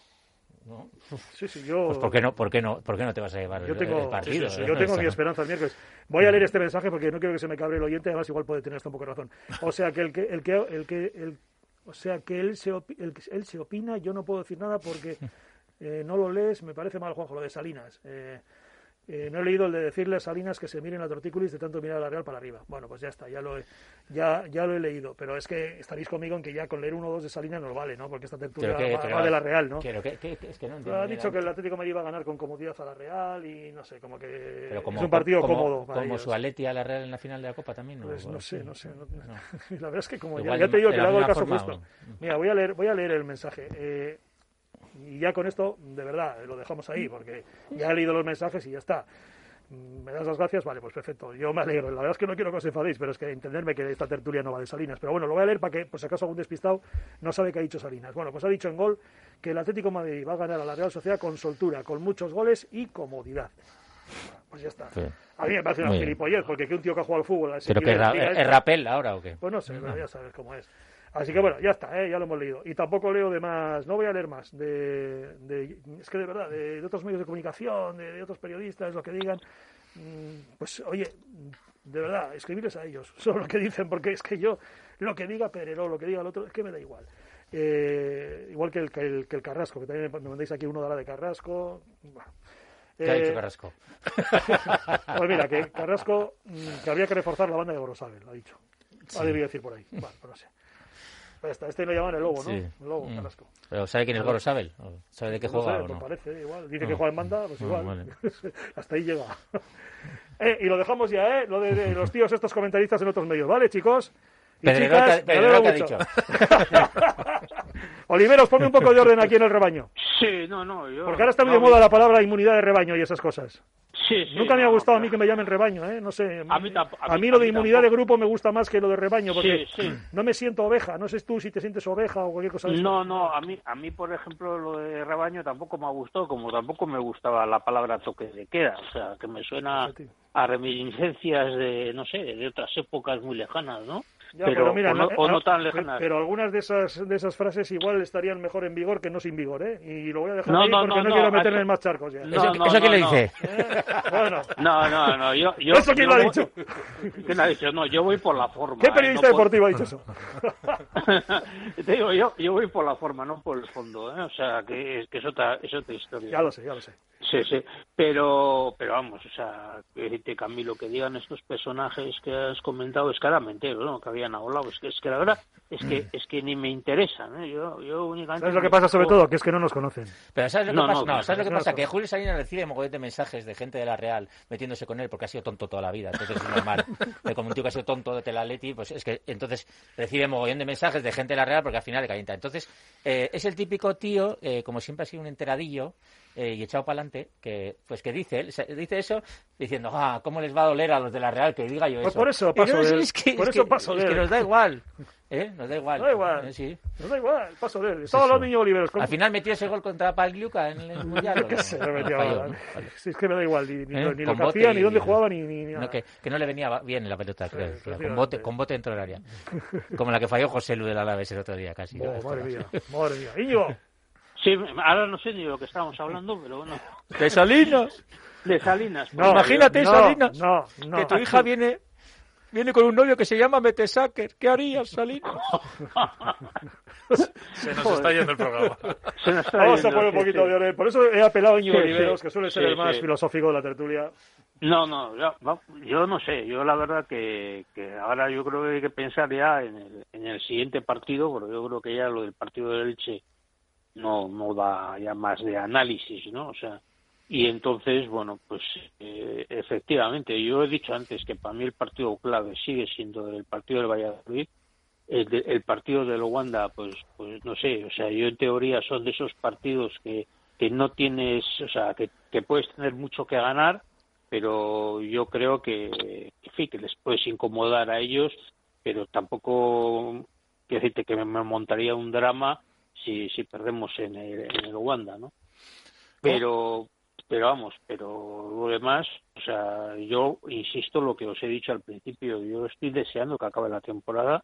¿no? Sí, sí, yo... Pues ¿por qué no, por qué no, por qué no te vas a llevar Yo el- tengo, el partido? sí, sí, yo tengo mi esperanza el miércoles. Voy a leer este mensaje porque no quiero que se me cabre el oyente, además igual puede tener hasta un poco de razón. O sea que el que el que el que el, o sea que él se opi- el que él se opina, yo no puedo decir nada porque [laughs] eh, no lo lees, me parece mal Juanjo lo de Salinas. Eh, eh, no he leído el de decirle a Salinas que se miren la tortícolis de tanto mirar a la Real para arriba. Bueno, pues ya está, ya lo he, ya, ya lo he leído. Pero es que estaréis conmigo en que ya con leer uno o dos de Salinas nos vale, ¿no? Porque esta tertulia que- va, de la Real, ¿no? que- que- que- es que no entiendo ha dicho que el Atlético Madrid va a ganar con comodidad a la Real y no sé, como que como, es un partido como- cómodo para como ellos. su Atleti a la Real en la final de la Copa también. ¿no? Pues no sé, no sé. no- No. [laughs] La verdad es que como ya, Igual ya te digo que le hago el caso justo. Mira, voy a leer, voy a leer el mensaje. Eh, y ya con esto, de verdad, lo dejamos ahí, porque ya he leído los mensajes y ya está. Mm, ¿Me das las gracias? Vale, pues perfecto. Yo me alegro. La verdad es que no quiero que os enfadéis, pero es que entenderme que esta tertulia no va de Salinas. Pero bueno, lo voy a leer para que, por si acaso algún despistado no sabe qué ha dicho Salinas. Bueno, pues ha dicho en gol que el Atlético de Madrid va a ganar a la Real Sociedad con soltura, con muchos goles y comodidad. Pues ya está. Sí. A mí me parece una gilipollez, porque que un tío que ha jugado al fútbol... ¿Pero que ra- es rapel ahora o qué? pues no sé, pero ya sabes cómo es. Así que bueno, ya está, ¿eh? ya lo hemos leído. Y tampoco leo de más, no voy a leer más, de, de es que de verdad, de, otros medios de comunicación, de, otros periodistas, lo que digan, mm, pues oye, de verdad, escribirles a ellos, [laughs] solo lo que dicen, porque es que yo, lo que diga Perero, lo que diga el otro, es que me da igual. Eh, igual que el, que el, que, el, Carrasco, que también me mandáis aquí uno de la de Carrasco. ¿Qué ha dicho eh, Carrasco? [laughs] pues mira, que Carrasco, mm, que había que reforzar la banda de Gorosabel, lo ha dicho. Sí. Ha debido decir por ahí. Bueno, pues no sé. Pues este lo llaman el lobo, ¿no? El lobo, mm. Carrasco. ¿Pero sabe quién es Gorosabel? ¿Sabe de qué juega? No o no? Pues parece, igual. Dice que juega en banda, pues igual. [laughs] Hasta ahí llega. [laughs] eh, y lo dejamos ya, ¿eh? Lo de, de los tíos estos comentaristas en otros medios, ¿vale, chicos? Pedro, que ha dicho. [laughs] Oliveros, ponme un poco de orden aquí en el rebaño. Sí, no, no. Yo, Porque ahora está muy de moda la palabra inmunidad de rebaño y esas cosas. Sí, sí, Nunca me ha gustado a mí que me llamen rebaño, ¿eh? No sé. A mí, a mí, lo de inmunidad de grupo me gusta más que lo de rebaño, porque no me siento oveja. No sé tú si te sientes oveja o cualquier cosa. De no, no. A mí, a mí, por ejemplo, lo de rebaño tampoco me ha gustado, como tampoco me gustaba la palabra toque de queda. O sea, que me suena a reminiscencias de, no sé, de otras épocas muy lejanas, ¿no? Pero, mira, o, no, tan lejanas. Pero algunas de esas, de esas frases igual estarían mejor en vigor que no sin vigor, ¿eh? Y lo voy a dejar ahí porque no, quiero meterme en más charcos ya. ¿Eso, ¿eso quién le dice? ¿Eh? Bueno. No, no, no. Yo, yo, [laughs] ¿Eso quién lo ha dicho? ¿Quién ha dicho? No, yo voy por la forma. ¿Qué periodista ¿eh? deportivo ha dicho eso? [laughs] Te digo, yo, yo voy por la forma, no por el fondo, ¿eh? O sea, que, que es, otra, es otra historia. Ya lo sé, ya lo sé. Sí, sí, pero, pero vamos, o sea, que Camilo, que digan estos personajes que has comentado es claramente, ¿no? Que habían hablado, es que, es que la verdad es que, mm. es que ni me interesan, ¿eh? Yo, yo únicamente... ¿Sabes lo que pasa sobre todo? Que es que no nos conocen. Pero ¿sabes lo que pasa? No, ¿sabes lo que pasa? Que Julio Salinas recibe mogollón de mensajes de gente de la Real metiéndose con él porque ha sido tonto toda la vida, entonces es normal. como un tío que ha sido tonto de Telaleti, pues es que entonces recibe mogollón de mensajes de gente de la Real porque al final le calienta. Entonces, eh, es el típico tío, eh, como siempre ha sido un enteradillo, eh, y echado para adelante, que pues que dice dice eso diciendo, ah, ¿cómo les va a doler a los de la Real que diga yo pues eso? por eso paso de él. Es que, por eso paso de él. Es que nos da igual. ¿Eh? Nos da igual. Nos da igual. Eh, sí. Nos da igual, paso de él. Estaba hablando niños Oliveros. Al final metió ese gol contra Pagliuca en el [laughs] Mundial. ¿Qué se metió vale. sí, es que me da igual, ni, ni, ¿Eh? ni lo que hacía, ni dónde jugaba, ni, ni, nada. No, que, que, no le venía bien la pelota, creo. con, bote, con bote dentro del área. Como la que falló José Lu del Alavés el otro día, casi. Oh, madre mía, madre mía. Íñigo. [laughs] Sí, ahora no sé ni de lo que estábamos hablando, pero bueno. ¿De Salinas? De Salinas. No, imagínate, Salinas, no, no, que tu hija viene viene con un novio que se llama Metesacker. ¿Qué harías, Salinas? [laughs] se nos está yendo el programa. Vamos a poner un poquito de orden. Por eso he apelado a Íñigo Oliveros, que suele ser el más filosófico de la tertulia. No, no, yo, no sé. Yo la verdad que, que, ahora yo creo que hay que pensar ya en el, en el siguiente partido, porque yo creo que ya lo del partido de Elche no, no da ya más de análisis, ¿no? O sea, y entonces, bueno, pues eh, efectivamente, yo he dicho antes que para mí el partido clave sigue siendo el partido del Valladolid, el, el partido del Wanda, pues, pues no sé, o sea, yo en teoría son de esos partidos que, que no tienes, o sea, que, puedes tener mucho que ganar, pero yo creo que, que, que les puedes incomodar a ellos, pero tampoco, quiero decirte que me montaría un drama si, si perdemos en el, en el Uganda, ¿no? Pero, pero vamos, pero lo demás, o sea, yo insisto lo que os he dicho al principio, yo estoy deseando que acabe la temporada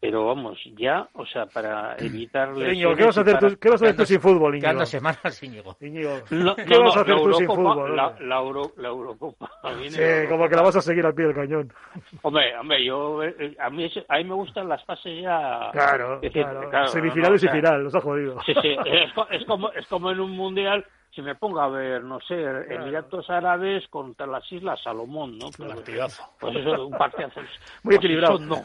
pero vamos, ya, o sea, para evitar... Íñigo, ¿qué vas a hacer, tú, ¿qué vas a hacer tú sin fútbol, Íñigo? Cada semanas, Íñigo. Íñigo ¿qué vas a hacer tú sin fútbol? La, la, Euro, la Eurocopa. Sí, como que la vas a seguir al pie del cañón. Hombre, hombre, yo, eh, a mí, a mí me gustan las fases ya... Claro, claro. Semifinales y final, los ha jodido. Sí, sí, es, es, como, es como en un mundial si me pongo a ver, no sé, Emiratos Árabes contra las Islas Salomón, ¿no? Pues, partidazo. Pues eso, un partidazo. Muy equilibrado. no.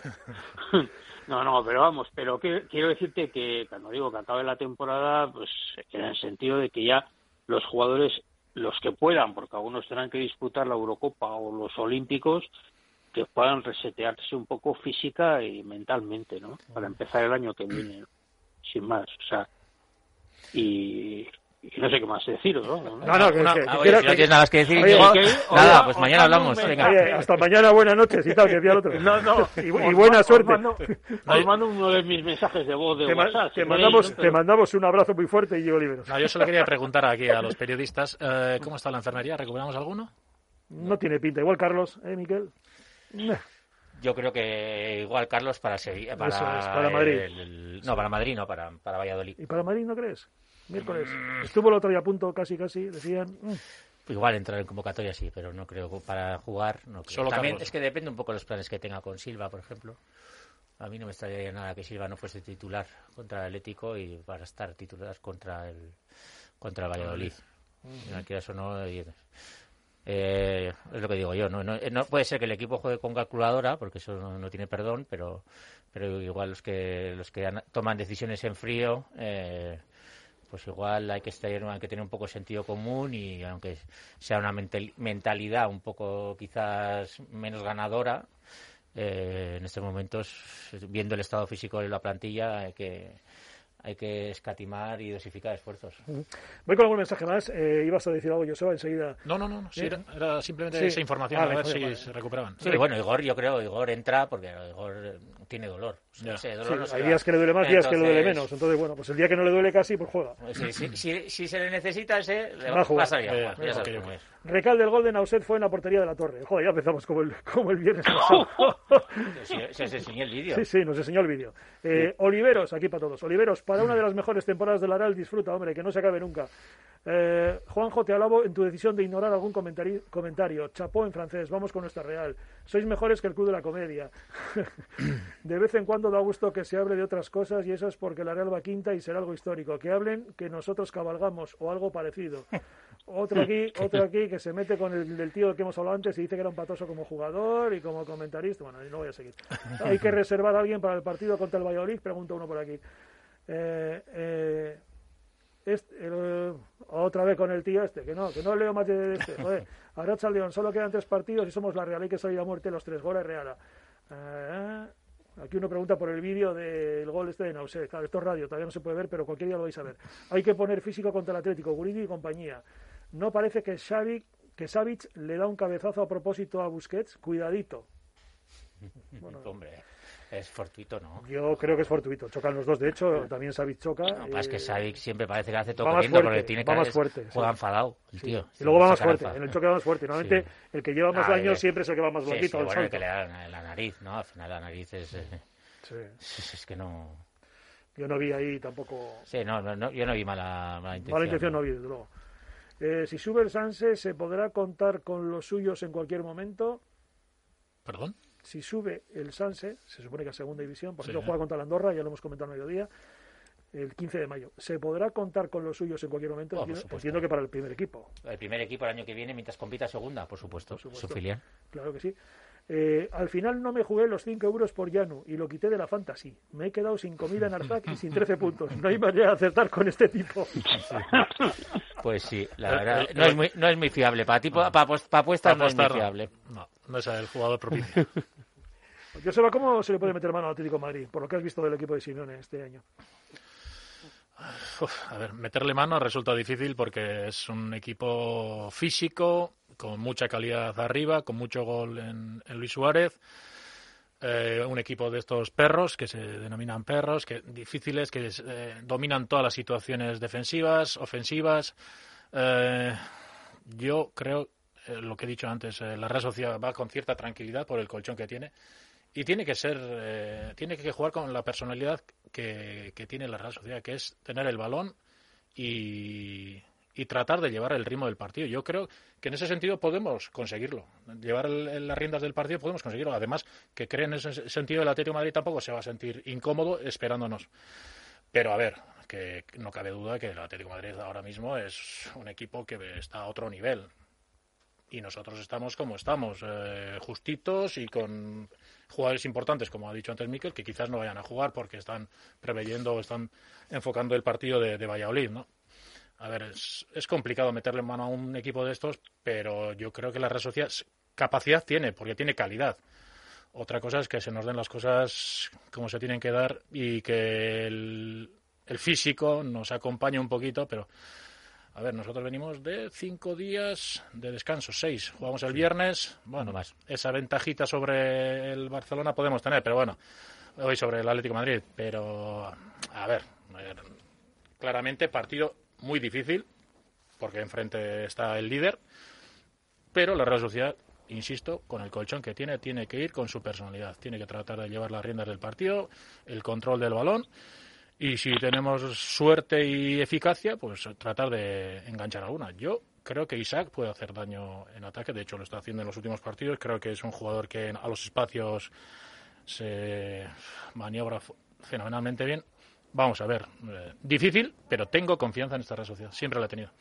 [laughs] No, no, pero vamos, pero quiero decirte que cuando digo que acabe la temporada, pues en el sentido de que ya los jugadores, los que puedan, porque algunos tendrán que disputar la Eurocopa o los Olímpicos, que puedan resetearse un poco física y mentalmente, ¿no? Para empezar el año que viene, sin más, o sea, y, no sé qué más deciros, ¿no? No, no, que, no, que, no tienes nada más que decir. nada, pues mañana hablamos. Oye, hasta mañana, buenas noches y tal, que decía el otro. No, no. [laughs] Y, y buena suerte. Os mando, uno de mis mensajes de voz de te WhatsApp. te, mandamos, te mandamos un abrazo muy fuerte y yo libero. No, yo solo quería preguntar aquí a los periodistas, eh, ¿cómo está la enfermería? ¿Recuperamos alguno? No tiene pinta. Igual Carlos, ¿eh, Miquel? [laughs] Yo creo que igual Carlos para Sevilla, para, para Madrid. no, para Madrid, no, para, para Valladolid. ¿Y para Madrid no crees? Miércoles. Mm. Estuvo el otro día a punto, casi, casi. Decían. Mm. Igual entrar en convocatoria sí, pero no creo para jugar. No Solo También es que depende un poco de los planes que tenga con Silva, por ejemplo. A mí no me extrañaría nada que Silva no fuese titular contra el Atlético y para estar titular contra el contra el Valladolid. Uh eso no, eh, es lo que digo yo. No, no, puede ser que el equipo juegue con calculadora, porque eso no, tiene perdón, pero, pero igual los que los que toman decisiones en frío, eh, pues igual hay que, estar, hay que tener un poco de sentido común y aunque sea una mentalidad un poco quizás menos ganadora, eh, en estos momentos, viendo el estado físico de la plantilla, hay que, hay que escatimar y dosificar esfuerzos. Voy con algún mensaje más. Eh, ¿Ibas a decir algo, Joseba, enseguida? No, no, no. era, simplemente esa información, a ver si se recuperaban. Sí, bueno, Igor, yo creo, Igor entra porque Igor tiene dolor. hay días que le duele más, días que le duele menos. Entonces, bueno, pues el día que no le duele casi, pues juega. si, si, se le necesita ese, le va, a salir. Eh, Recal del gol de Nauset fue en la portería de la Torre. Joder, ya empezamos como el, como el viernes [laughs] pasado. se, enseñó el vídeo. Sí, sí, nos enseñó el vídeo. Eh, Oliveros, aquí para todos. Oliveros, para una de [laughs] las mejores temporadas del Aral, disfruta, hombre, que no se acabe nunca. Eh, Juanjo, te alabo en tu decisión de ignorar algún comentario, comentario. Chapó en francés, vamos con nuestra Real. Sois mejores que el Club de la Comedia. [clears throat] de vez en cuando da gusto que se hable de otras cosas y eso es porque la Real va quinta y será algo histórico. Que hablen que nosotros cabalgamos o algo parecido. [laughs] Otro aquí, otro aquí que se mete con el del tío que hemos hablado antes y dice que era un patoso como jugador y como comentarista. Bueno, no voy a seguir. [laughs] Hay que reservar a alguien para el partido contra el Valladolid, pregunta uno por aquí. Eh, eh, este, otra vez con el tío este, que no, que no leo más de este. Joder, Aracha León, solo quedan tres partidos y somos la Real, hay que salir a muerte los tres goles Real. Eh, aquí uno pregunta por el vídeo del gol este de Nausé. Claro, esto es radio, todavía no se puede ver, pero cualquier día lo vais a ver. Hay que poner físico contra el Atlético, Guridi y compañía. No parece que Xavi, que Savic le da un cabezazo a propósito a Busquets. Cuidadito. [laughs] Bueno, Hombre. Es fortuito, ¿no? Yo creo que es fortuito. Chocan los dos. De hecho, también Savic choca. No, es que eh, Savic siempre parece que hace todo corriendo porque tiene que va más fuerte. Juega enfadado el tío. Y luego va más fuerte. En el choque va más fuerte. Normalmente el que lleva más ah, daño siempre es el que va más blandito. bueno, el que le da la nariz, ¿no? Al final la nariz es... Eh, [laughs] es, es que no... Yo no vi ahí tampoco... Sí, no, no, yo no vi mala, mala intención. Mala intención no vi, desde luego. Eh, si sube el Sanse, ¿se podrá contar con los suyos en cualquier momento? ¿Perdón? Si sube el Sanse, se supone que a segunda división, por ejemplo, juega contra la Andorra, ya lo hemos comentado al mediodía, el 15 de mayo. ¿Se podrá contar con los suyos en cualquier momento? Oh, entiendo, que para el primer equipo. El primer equipo el año que viene, mientras compita segunda, por supuesto, su filial. Claro que sí. Eh, al final no me jugué los 5 euros por Yanu y lo quité de la Fantasy. Me he quedado sin comida en Arzac y sin 13 puntos. No hay manera de acertar con este tipo. [laughs] Pues sí, la verdad, no es muy, no es muy fiable. Para, tipo, para, apuestas no es muy fiable. No, no es el jugador propicio. [laughs] Yo sé cómo se le puede meter mano al Atlético Madrid, por lo que has visto del equipo de Simeone este año. a ver, meterle mano resulta difícil porque es un equipo físico, con mucha calidad arriba, con mucho gol en, Luis Suárez. Eh, un equipo de estos perros que se denominan perros, que difíciles, que eh, dominan todas las situaciones defensivas, ofensivas. Eh, yo creo, lo que he dicho antes, la Real Sociedad va con cierta tranquilidad por el colchón que tiene y tiene que ser, tiene que jugar con la personalidad que, tiene la Real Sociedad, que es tener el balón y, tratar de llevar el ritmo del partido. Yo creo que en ese sentido podemos conseguirlo. Llevar las riendas del partido podemos conseguirlo. Además, que cree en ese sentido el Atlético Madrid tampoco se va a sentir incómodo esperándonos. Pero a ver, que no cabe duda que el Atlético Madrid ahora mismo es un equipo que está a otro nivel. Y nosotros estamos como estamos, eh, justitos y con jugadores importantes, como ha dicho antes Miquel, que quizás no vayan a jugar porque están preveyendo o están enfocando el partido de, Valladolid, ¿no? a ver, es, es, complicado meterle mano a un equipo de estos, pero yo creo que la red social capacidad tiene, porque tiene calidad. Otra cosa es que se nos den las cosas como se tienen que dar y que el, físico nos acompañe un poquito, pero a ver, nosotros venimos de cinco días de descanso, seis. Jugamos el viernes, bueno, más. Esa ventajita sobre el Barcelona podemos tener, pero bueno, hoy sobre el Atlético Madrid. Pero, a ver, a ver claramente partido muy difícil, porque enfrente está el líder, pero la Real Sociedad insisto, con el colchón que tiene, tiene que ir con su personalidad. Tiene que tratar de llevar las riendas del partido, el control del balón. Y si tenemos suerte y eficacia, pues tratar de enganchar alguna. Yo creo que Isaac puede hacer daño en ataque. De hecho, lo está haciendo en los últimos partidos. Creo que es un jugador que a los espacios se maniobra fenomenalmente bien. Vamos a ver. Eh, difícil, pero tengo confianza en esta red social. Siempre la he tenido.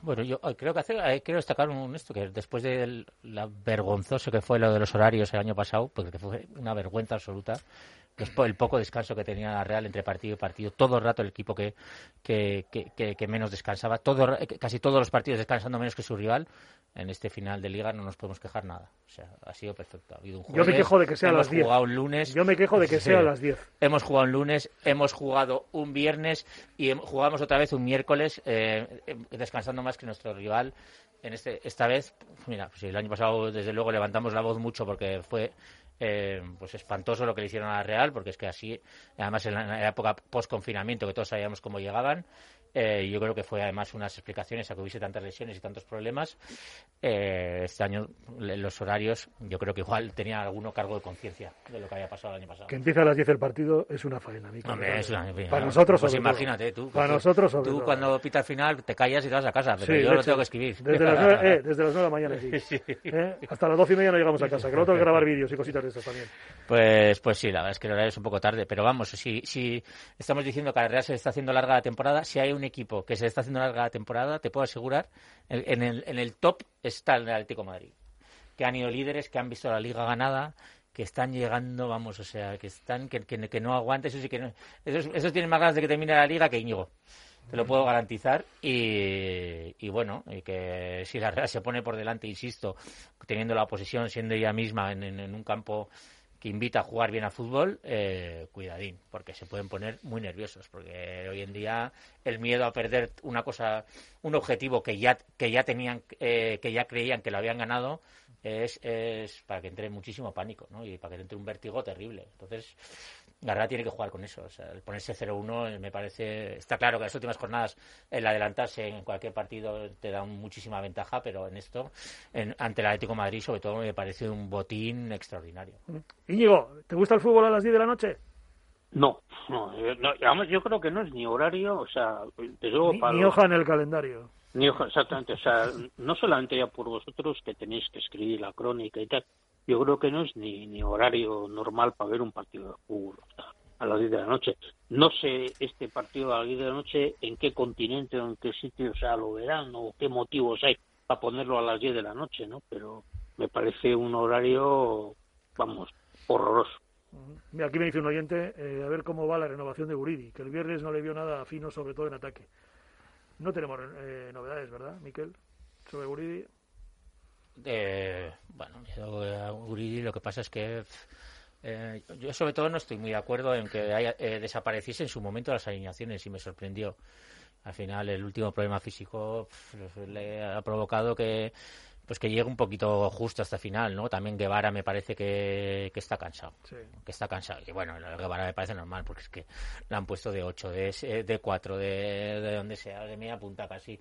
Bueno, yo eh, creo que hace, eh, quiero destacar un, esto, que después de la vergonzoso que fue lo de los horarios el año pasado, porque fue una vergüenza absoluta, el poco descanso que tenía la Real entre partido y partido, todo el rato el equipo que, que, que, menos descansaba, todo, casi todos los partidos descansando menos que su rival, en este final de liga no nos podemos quejar nada. O sea, ha sido perfecto. Ha habido un Yo me quejo de que sea a las 10. Hemos jugado un lunes. Yo me quejo de que sea a las 10. Hemos jugado un lunes, hemos jugado un viernes y jugamos otra vez un miércoles, eh, descansando más que nuestro rival. En este, esta vez, mira, pues el año pasado desde luego levantamos la voz mucho porque fue eh, pues espantoso lo que le hicieron a la Real, porque es que así, además en la, época post-confinamiento, que todos sabíamos cómo llegaban, eh, yo creo que fue además unas explicaciones a que hubiese tantas lesiones y tantos problemas. Eh, este año los horarios, yo creo que igual tenía alguno cargo de conciencia de lo que había pasado el año pasado. Que empieza a las 10 el partido es una faena. es una, para nosotros, pues imagínate tú. Para nosotros, Tú cuando pita al final te callas y te vas a casa, pero yo lo tengo que escribir. Desde las 9, [laughs] eh, desde las 9 de la mañana, [laughs] sí. Hasta las 12 y media no llegamos a casa, que luego tengo que grabar vídeos y cositas de estas también. Pues, pues sí, la verdad es que el horario es un poco tarde, pero vamos, si, si estamos diciendo que la Real se está haciendo larga la temporada, si hay un equipo que se está haciendo larga la temporada, te puedo asegurar, en el, en el top está el Atlético Madrid. Que han ido líderes, que han visto la liga ganada, que están llegando, vamos, o sea, que están, que, que, no aguanten, eso sí que no, esos, tienen más ganas de que termine la liga que Íñigo. Te lo puedo garantizar. Y, y, bueno, y que si la Real se pone por delante, insisto, teniendo la oposición, siendo ella misma en un campo que invita a jugar bien a fútbol, eh, cuidadín, porque se pueden poner muy nerviosos, porque hoy en día el miedo a perder una cosa, un objetivo que ya que ya tenían, eh, que ya creían que lo habían ganado, es, es para que entre muchísimo pánico, ¿no? Y para que entre un vértigo terrible. Entonces, Garra tiene que jugar con eso. O sea, el ponerse 0-1 eh, me parece. Está claro que en las últimas jornadas el adelantarse en cualquier partido te da muchísima ventaja, pero en esto, ante el Atlético Madrid, sobre todo, me parece un botín extraordinario. Íñigo, ¿te gusta el fútbol a las 10 de la noche? No, no, yo creo que no es ni horario, o sea, ni, hoja en el calendario. Ni hoja, exactamente, o sea, no solamente ya por vosotros que tenéis que escribir la crónica y tal, yo creo que no es ni, ni horario normal para ver un partido de fútbol a las 10 de la noche. No sé este partido a las 10 de la noche en qué continente o en qué sitio sea, lo verán o qué motivos hay para ponerlo a las 10 de la noche, ¿no? Pero me parece un horario, vamos, horroroso. aquí me dice un oyente, eh, a ver cómo va la renovación de Buridi, que el viernes no le vio nada fino, sobre todo en ataque. No tenemos eh, novedades, ¿verdad, Miquel? Sobre Buridi. Eh, bueno, yo, lo que pasa es que eh, yo sobre todo no estoy muy de acuerdo en que haya, eh, desapareciese en su momento las alineaciones y me sorprendió. Al final el último problema físico le ha provocado que pues que llegue un poquito justo hasta final, ¿no? También Guevara me parece que, está cansado. Que está cansado. Y bueno, Guevara me parece normal porque es que le han puesto de 8, de, de 4, de, de donde sea, de media punta casi.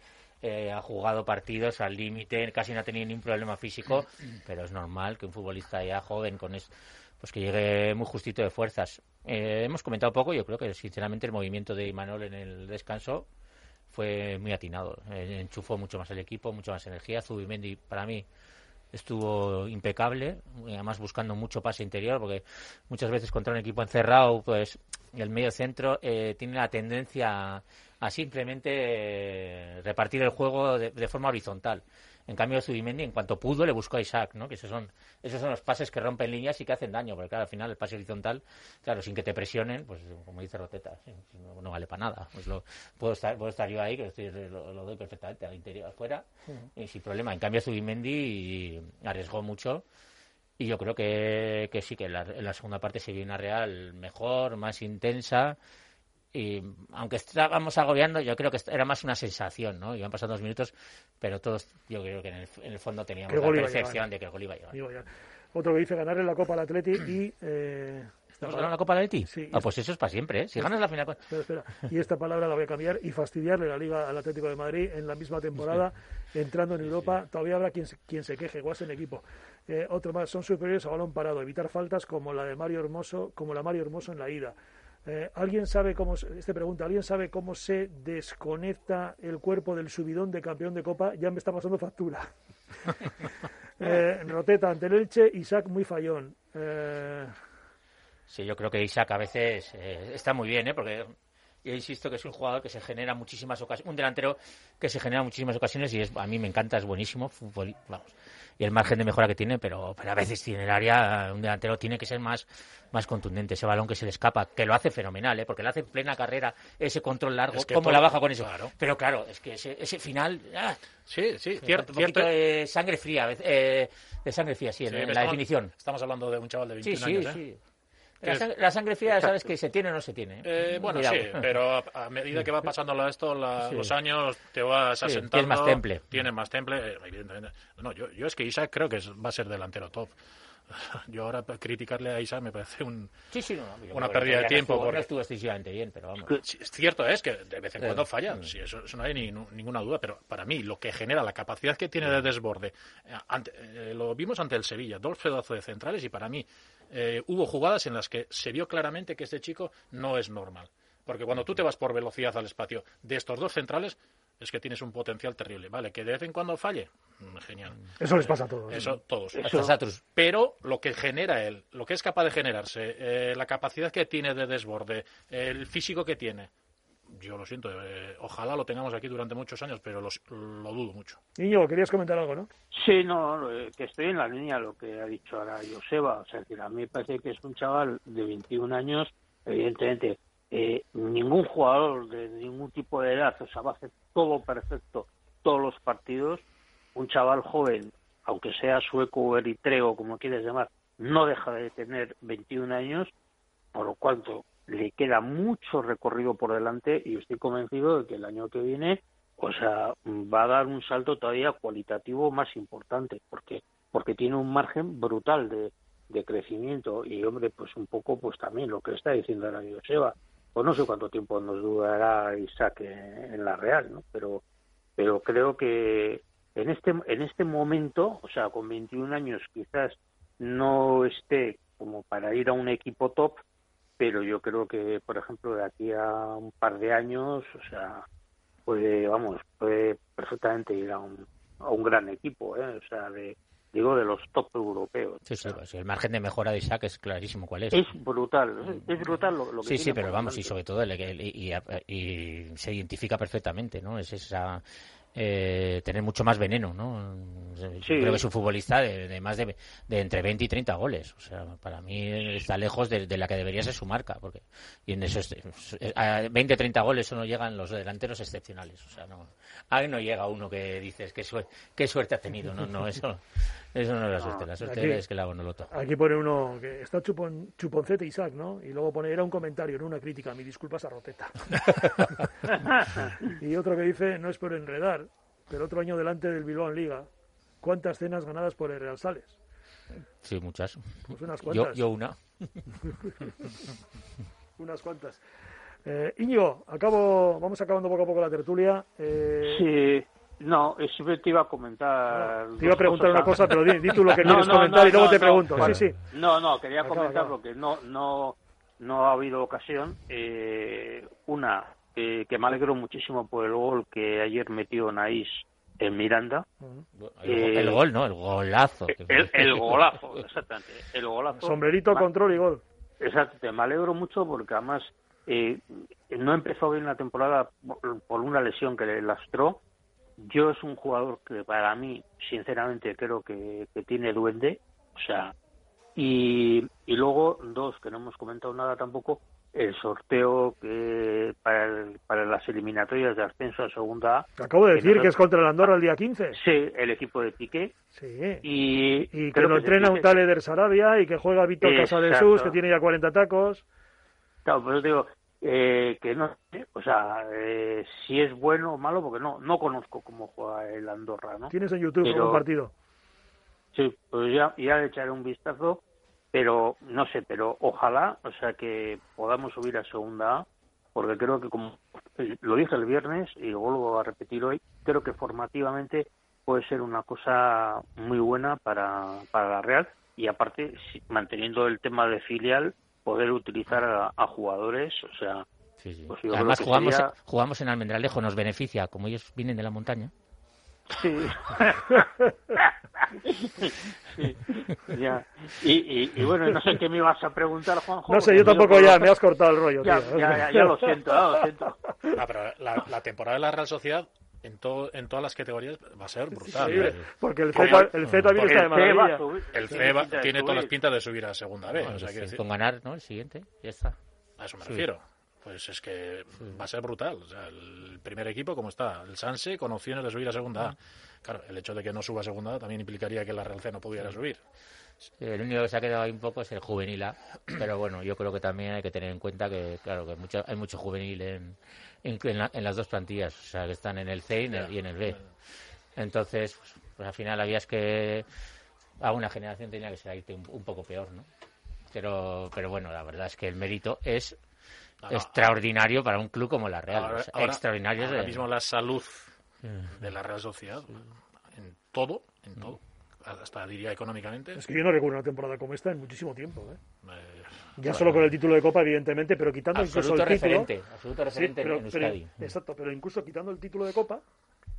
Eh, ha jugado partidos al límite, casi no ha tenido ningún problema físico, pero es normal que un futbolista ya joven con es, pues que llegue muy justito de fuerzas. Eh, hemos comentado poco, yo creo que sinceramente el movimiento de Imanol en el descanso fue muy atinado. Eh, enchufó mucho más el equipo, mucha más energía. Zubimendi para mí estuvo impecable, además buscando mucho pase interior, porque muchas veces contra un equipo encerrado, pues el medio centro tiene la tendencia a simplemente eh, repartir el juego de, forma horizontal. En cambio, Zubimendi, en cuanto pudo, le buscó a Isaac, ¿no? Que esos son, esos son los pases que rompen líneas y que hacen daño, porque claro, al final el pase horizontal, claro, sin que te presionen, pues como dice Roteta, no, vale para nada. Pues lo, puedo, estar, puedo estar yo ahí, que lo, doy perfectamente, al interior, afuera, y sin problema. En cambio, Zubimendi arriesgó mucho. Y yo creo que, que sí, que la, en la segunda parte se vio una Real mejor, más intensa, y aunque estábamos agobiando, yo creo que era más una sensación, ¿no? Iban pasando dos minutos, pero todos, yo creo que en el, fondo teníamos la percepción de que el gol iba a llegar. Otro que dice ganar en la Copa al Atleti y eh, ¿Estamos ganando la Copa del Ti? Sí. Ah, pues eso es para siempre, ¿eh? Si ganas la final... Espera, espera. Y esta palabra la voy a cambiar y fastidiarle la Liga al Atlético de Madrid en la misma temporada, entrando en Europa. Todavía habrá quien, quien se queje, guas en equipo. Eh, otro más, son superiores a balón parado, evitar faltas como la de Mario Hermoso, como la Mario Hermoso en la ida. Eh, ¿Alguien sabe cómo, este pregunta, ¿alguien sabe cómo se desconecta el cuerpo del subidón de campeón de Copa? Ya me está pasando factura. [laughs] eh, Roteta ante el Elche, Isaac muy fallón. Eh... Sí, yo creo que Isaac a veces eh, está muy bien, ¿eh? porque yo insisto que es un jugador que se genera muchísimas ocasiones, un delantero que se genera muchísimas ocasiones y es, a mí me encanta, es buenísimo, fútbol, vamos, y el margen de mejora que tiene, pero, pero a veces tiene el área, un delantero tiene que ser más, más contundente, ese balón que se le escapa, que lo hace fenomenal, ¿eh? porque lo hace en plena carrera, ese control largo, ¿cómo la baja con eso? Pero claro, es que ese, ese final... Ah, sí, sí, cierto. Un poquito de sangre fría, eh, de sangre fría, sí, en, la definición. Estamos hablando de un chaval de 21 años, ¿eh? Sí. La sangre, fría, ¿sabes que se tiene o no se tiene? Eh, bueno, sí, pero a, medida que va [laughs] pasando esto, los años, te vas asentando. Tienes más temple. Tienes más temple, eh, evidentemente. No, yo, yo es que Isaac creo que va a ser delantero top. [laughs] Yo ahora criticarle a Isaac me parece un, una pérdida de tiempo. Porque... No estuvo excesivamente bien, pero vamos. Es cierto es que de vez en cuando falla, sí, eso, no hay ni, ninguna duda, pero para mí lo que genera la capacidad que tiene de desborde, eh, lo vimos ante el Sevilla, dos pedazos de centrales y para mí eh, hubo jugadas en las que se vio claramente que este chico no es normal. Porque cuando tú te vas por velocidad al espacio de estos dos centrales, es que tienes un potencial terrible. Vale, que de vez en cuando falle, mm, genial. Eso les pasa a todos. Eso, todos. Pero lo que genera él, lo que es capaz de generarse, eh, la capacidad que tiene de desborde, el físico que tiene, yo lo siento, eh, ojalá lo tengamos aquí durante muchos años, pero lo dudo mucho. Niño, querías comentar algo, ¿no? Sí, no, que estoy en la línea lo que ha dicho ahora Joseba. O sea, que a mí me parece que es un chaval de 21 años, evidentemente, eh, ningún jugador de ningún tipo de edad, o sea, va a hacer todo perfecto todos los partidos. Un chaval joven, aunque sea sueco o eritreo, como quieres llamar, no deja de tener 21 años, por lo cuanto le queda mucho recorrido por delante y estoy convencido de que el año que viene o sea, va a dar un salto todavía cualitativo más importante porque porque tiene un margen brutal de, de crecimiento. Y hombre pues un poco pues también lo que está diciendo ahora Joseba pues no sé cuánto tiempo nos durará Isaac en, la Real no pero pero creo que en este en este momento o sea con 21 años quizás no esté como para ir a un equipo top pero yo creo que, por ejemplo, de aquí a un par de años, o sea, puede, vamos, puede perfectamente ir a un, a un gran equipo, ¿eh? o sea, de, digo, de los top europeos. Sí, sí, pues el margen de mejora de Isaac es clarísimo cuál es. Es brutal, es brutal lo, que Sí, sí, pero vamos, y sobre todo, y, y, se identifica perfectamente, ¿no? Es esa eh, tener mucho más veneno, ¿no? Creo que es un futbolista de, más de, entre 20 y 30 goles. O sea, para mí está lejos de, la que debería ser su marca. Porque, y en esos 20 30 goles solo llegan los delanteros excepcionales. O sea, no, ahí no llega uno que dices qué, qué suerte ha tenido. No, no, eso, eso no es la suerte. La suerte es que la no Aquí pone uno que está chupon, chuponcete Isaac, ¿no? Y luego pone, era un comentario, no una crítica. Mi disculpas a Roteta. [laughs] y otro que dice, no es por enredar, pero otro año delante del Bilbao en Liga. ¿Cuántas cenas ganadas por el Real Sales? Sí, muchas. Pues unas cuantas. Yo, una. [laughs] unas cuantas. Eh, Íñigo, acabo, vamos acabando poco a poco la tertulia. Eh... Sí. No, siempre te iba a comentar. te iba a preguntar una cosa, pero di, tú lo que [laughs] quieres comentar y luego te pregunto. sí, sí. No, no, quería comentar lo que no, no, no ha habido ocasión. Eh, una, que me alegro muchísimo por el gol que ayer metió Naís en Miranda. El, gol, ¿no? El golazo. El, golazo, exactamente. El golazo. Sombrerito, control y gol. Exacto, me alegro mucho porque además eh, no empezó bien la temporada por una lesión que le lastró. Yo es un jugador que para mí, sinceramente, creo que, que tiene duende. O sea, y, y luego dos, que no hemos comentado nada tampoco, el sorteo que para, para las eliminatorias de ascenso a segunda A. Acabo de decir que, es contra el Andorra el día 15. Sí, el equipo de Piqué. Sí. Y, que lo entrena un tal Eder Sarabia y que juega Víctor Casadesus, que tiene ya 40 tacos. Claro, pues digo eh, que no o sea, eh, si es bueno o malo, porque no no conozco cómo juega el Andorra, ¿no? Tienes en YouTube un partido. Sí, pues ya, ya le echaré un vistazo pero no sé, pero ojalá, o sea, que podamos subir a segunda A, porque creo que como lo dije el viernes y lo vuelvo a repetir hoy, creo que formativamente puede ser una cosa muy buena para, para la Real y aparte manteniendo el tema de filial poder utilizar a, jugadores, o sea, pues además jugamos jugamos en Almendralejo, nos beneficia, como ellos vienen de la montaña. Sí. Ya. Y, bueno, no sé qué me ibas a preguntar, Juanjo. No sé, yo tampoco ya, me has cortado el rollo. Ya, Ya, ya, lo siento, lo siento. Ah, pero la, temporada de la Real Sociedad en, todo, en todas las categorías va a ser brutal. porque el C, el C también está de maravilla. El C tiene todas las pintas de subir a segunda vez. o sea, que con ganar, ¿no? El siguiente, ya está. A eso me refiero. Pues es que va a ser brutal. O sea, el primer equipo, como está, el Sanse, con opciones de subir a segunda A. Claro, el hecho de que no suba a segunda A también implicaría que la Real C no pudiera subir. el único que se ha quedado ahí un poco es el juvenil A, pero bueno, yo creo que también hay que tener en cuenta que, claro, que mucho, hay mucho juvenil en, en, las dos plantillas, o sea, que están en el C y en el, B. Entonces, pues, pues, al final habías que a una generación tenía que ser un, un poco peor, ¿no? Pero, pero bueno, la verdad es que el mérito es extraordinario para un club como la Real. extraordinario. Ahora mismo la salud de la Real Sociedad, en todo, en todo, hasta diría económicamente. Es que yo no recuerdo una temporada como esta en muchísimo tiempo. ¿eh? eh ya solo con el título de Copa, evidentemente, pero quitando incluso el referente, Absoluto referente en exacto, pero incluso quitando el título de Copa,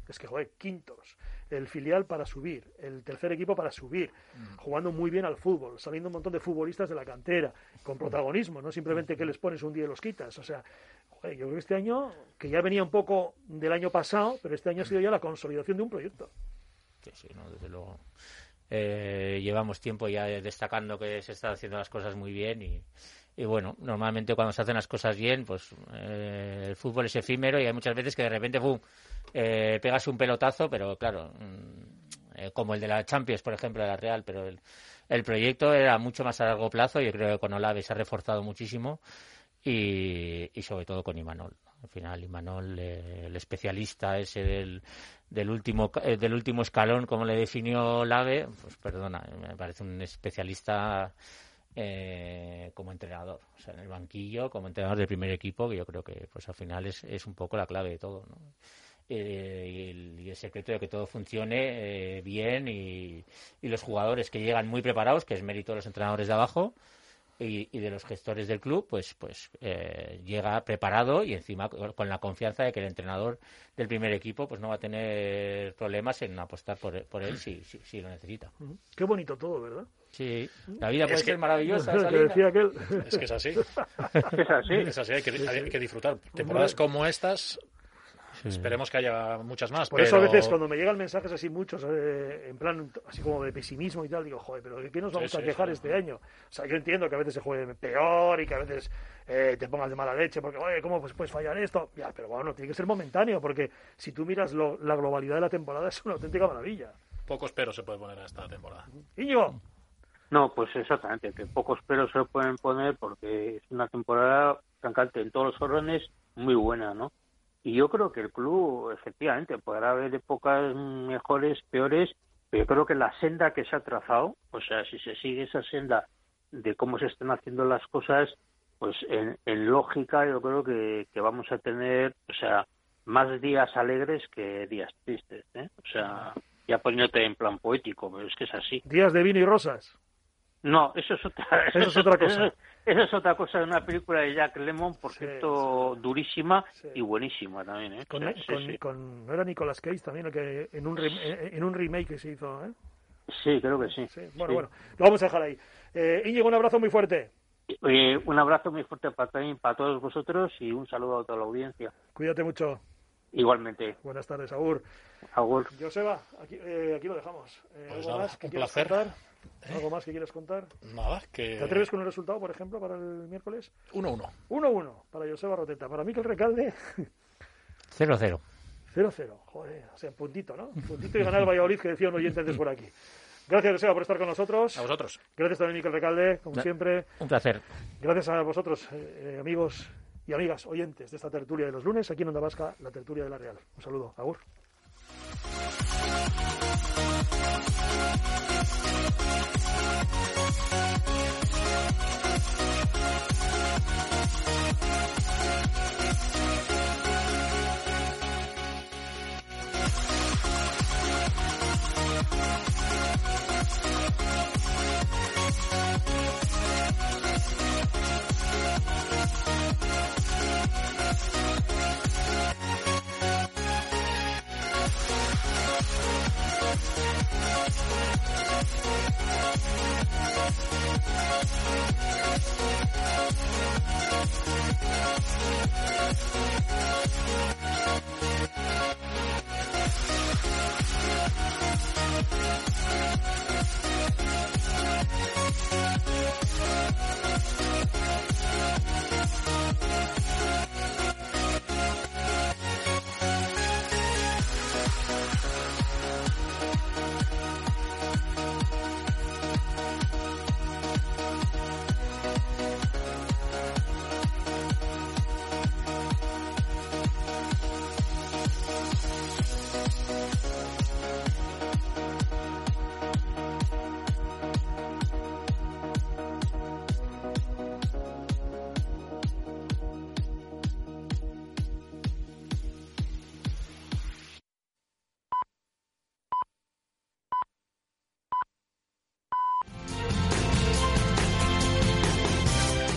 es que, joder, quintos, el filial para subir, el tercer equipo para subir, mm. jugando muy bien al fútbol, saliendo un montón de futbolistas de la cantera, con protagonismo, no simplemente que les pones un día y los quitas. O sea, joder, yo creo que este año, que ya venía un poco del año pasado, pero este año ha sido ya la consolidación de un proyecto. Sí, sí, no, desde luego. Eh, llevamos tiempo ya destacando que se están haciendo las cosas muy bien y, bueno, normalmente cuando se hacen las cosas bien, pues eh, el fútbol es efímero y hay muchas veces que de repente ¡pum! eh, pegas un pelotazo, pero claro, mm, eh, como el de la Champions, por ejemplo, de la Real, pero el, el proyecto era mucho más a largo plazo. Yo creo que con Olave se ha reforzado muchísimo y sobre todo con Imanol. Al final, Imanol, eh, el especialista ese del, del, último, eh, del último escalón, como le definió Olave, pues perdona, me parece un especialista eh, como entrenador, o sea, en el banquillo, como entrenador del primer equipo, que yo creo que pues al final es, es un poco la clave de todo. Eh, y, el, secreto de que todo funcione eh, bien y, los jugadores que llegan muy preparados, que es mérito de los entrenadores de abajo y, de los gestores del club, pues, pues eh, llega preparado y encima con la confianza de que el entrenador del primer equipo pues no va a tener problemas en apostar por, por él si, si, lo necesita. Qué bonito todo, ¿verdad? Sí, la vida puede ser maravillosa. [laughs] [laughs] Es que es así. es así. Es así, hay que, hay que disfrutar. Temporadas como estas Esperemos que haya muchas más. Por eso a veces cuando me llegan mensajes así muchos, eh, en plan así como de pesimismo y tal, digo, joder, pero ¿de qué nos vamos a quejar este año? O sea, yo entiendo que a veces se juegue peor y que a veces eh, te pongas de mala leche porque, oye, ¿cómo pues, puedes fallar esto? Ya, pero bueno, tiene que ser momentáneo porque si tú miras la globalidad de la temporada [laughs] es una auténtica maravilla. Pocos peros se puede poner a esta temporada. Iñigo. No, pues exactamente, que pocos peros se pueden poner porque es una temporada, francamente, en todos los órdenes muy buena, ¿no? Y yo creo que el club, efectivamente, podrá haber épocas mejores, peores, pero yo creo que la senda que se ha trazado, o sea, si se sigue esa senda de cómo se están haciendo las cosas, pues en, lógica yo creo que, vamos a tener, o sea, más días alegres que días tristes, ¿eh? O sea, ya poniéndote en plan poético, pero es que es así. Días de vino y rosas. No, eso es otra, [laughs] eso es otra cosa. Esa es otra cosa de una película de Jack Lemmon, por cierto, durísima y buenísima también. ¿eh? Con, ¿No era Nicolas Cage también el que en un, en un remake que se hizo? ¿eh? Sí, creo que sí. Bueno, bueno, lo vamos a dejar ahí. Eh, Íñigo, un abrazo muy fuerte. un abrazo muy fuerte para, para todos vosotros y un saludo a toda la audiencia. Cuídate mucho. Igualmente. Buenas tardes, Agur. Agur. Joseba, aquí, eh, aquí lo dejamos. Eh, pues ¿Algo más que un placer. Contar? ¿Algo más que quieras contar? Nada, que... ¿Te atreves con el resultado, por ejemplo, para el miércoles? 1-1. 1-1 para Joseba Roteta. Para Miquel Recalde... 0-0. 0-0. Joder, o sea, puntito, ¿no? Puntito y ganar el Valladolid, que decía un oyente antes por aquí. Gracias, Joseba, por estar con nosotros. A vosotros. Gracias también, Miquel Recalde, como siempre. Un placer. Gracias a vosotros, eh, amigos y amigas oyentes de esta tertulia de los lunes, aquí en Onda Vasca, la tertulia de la Real. Un saludo. Agur.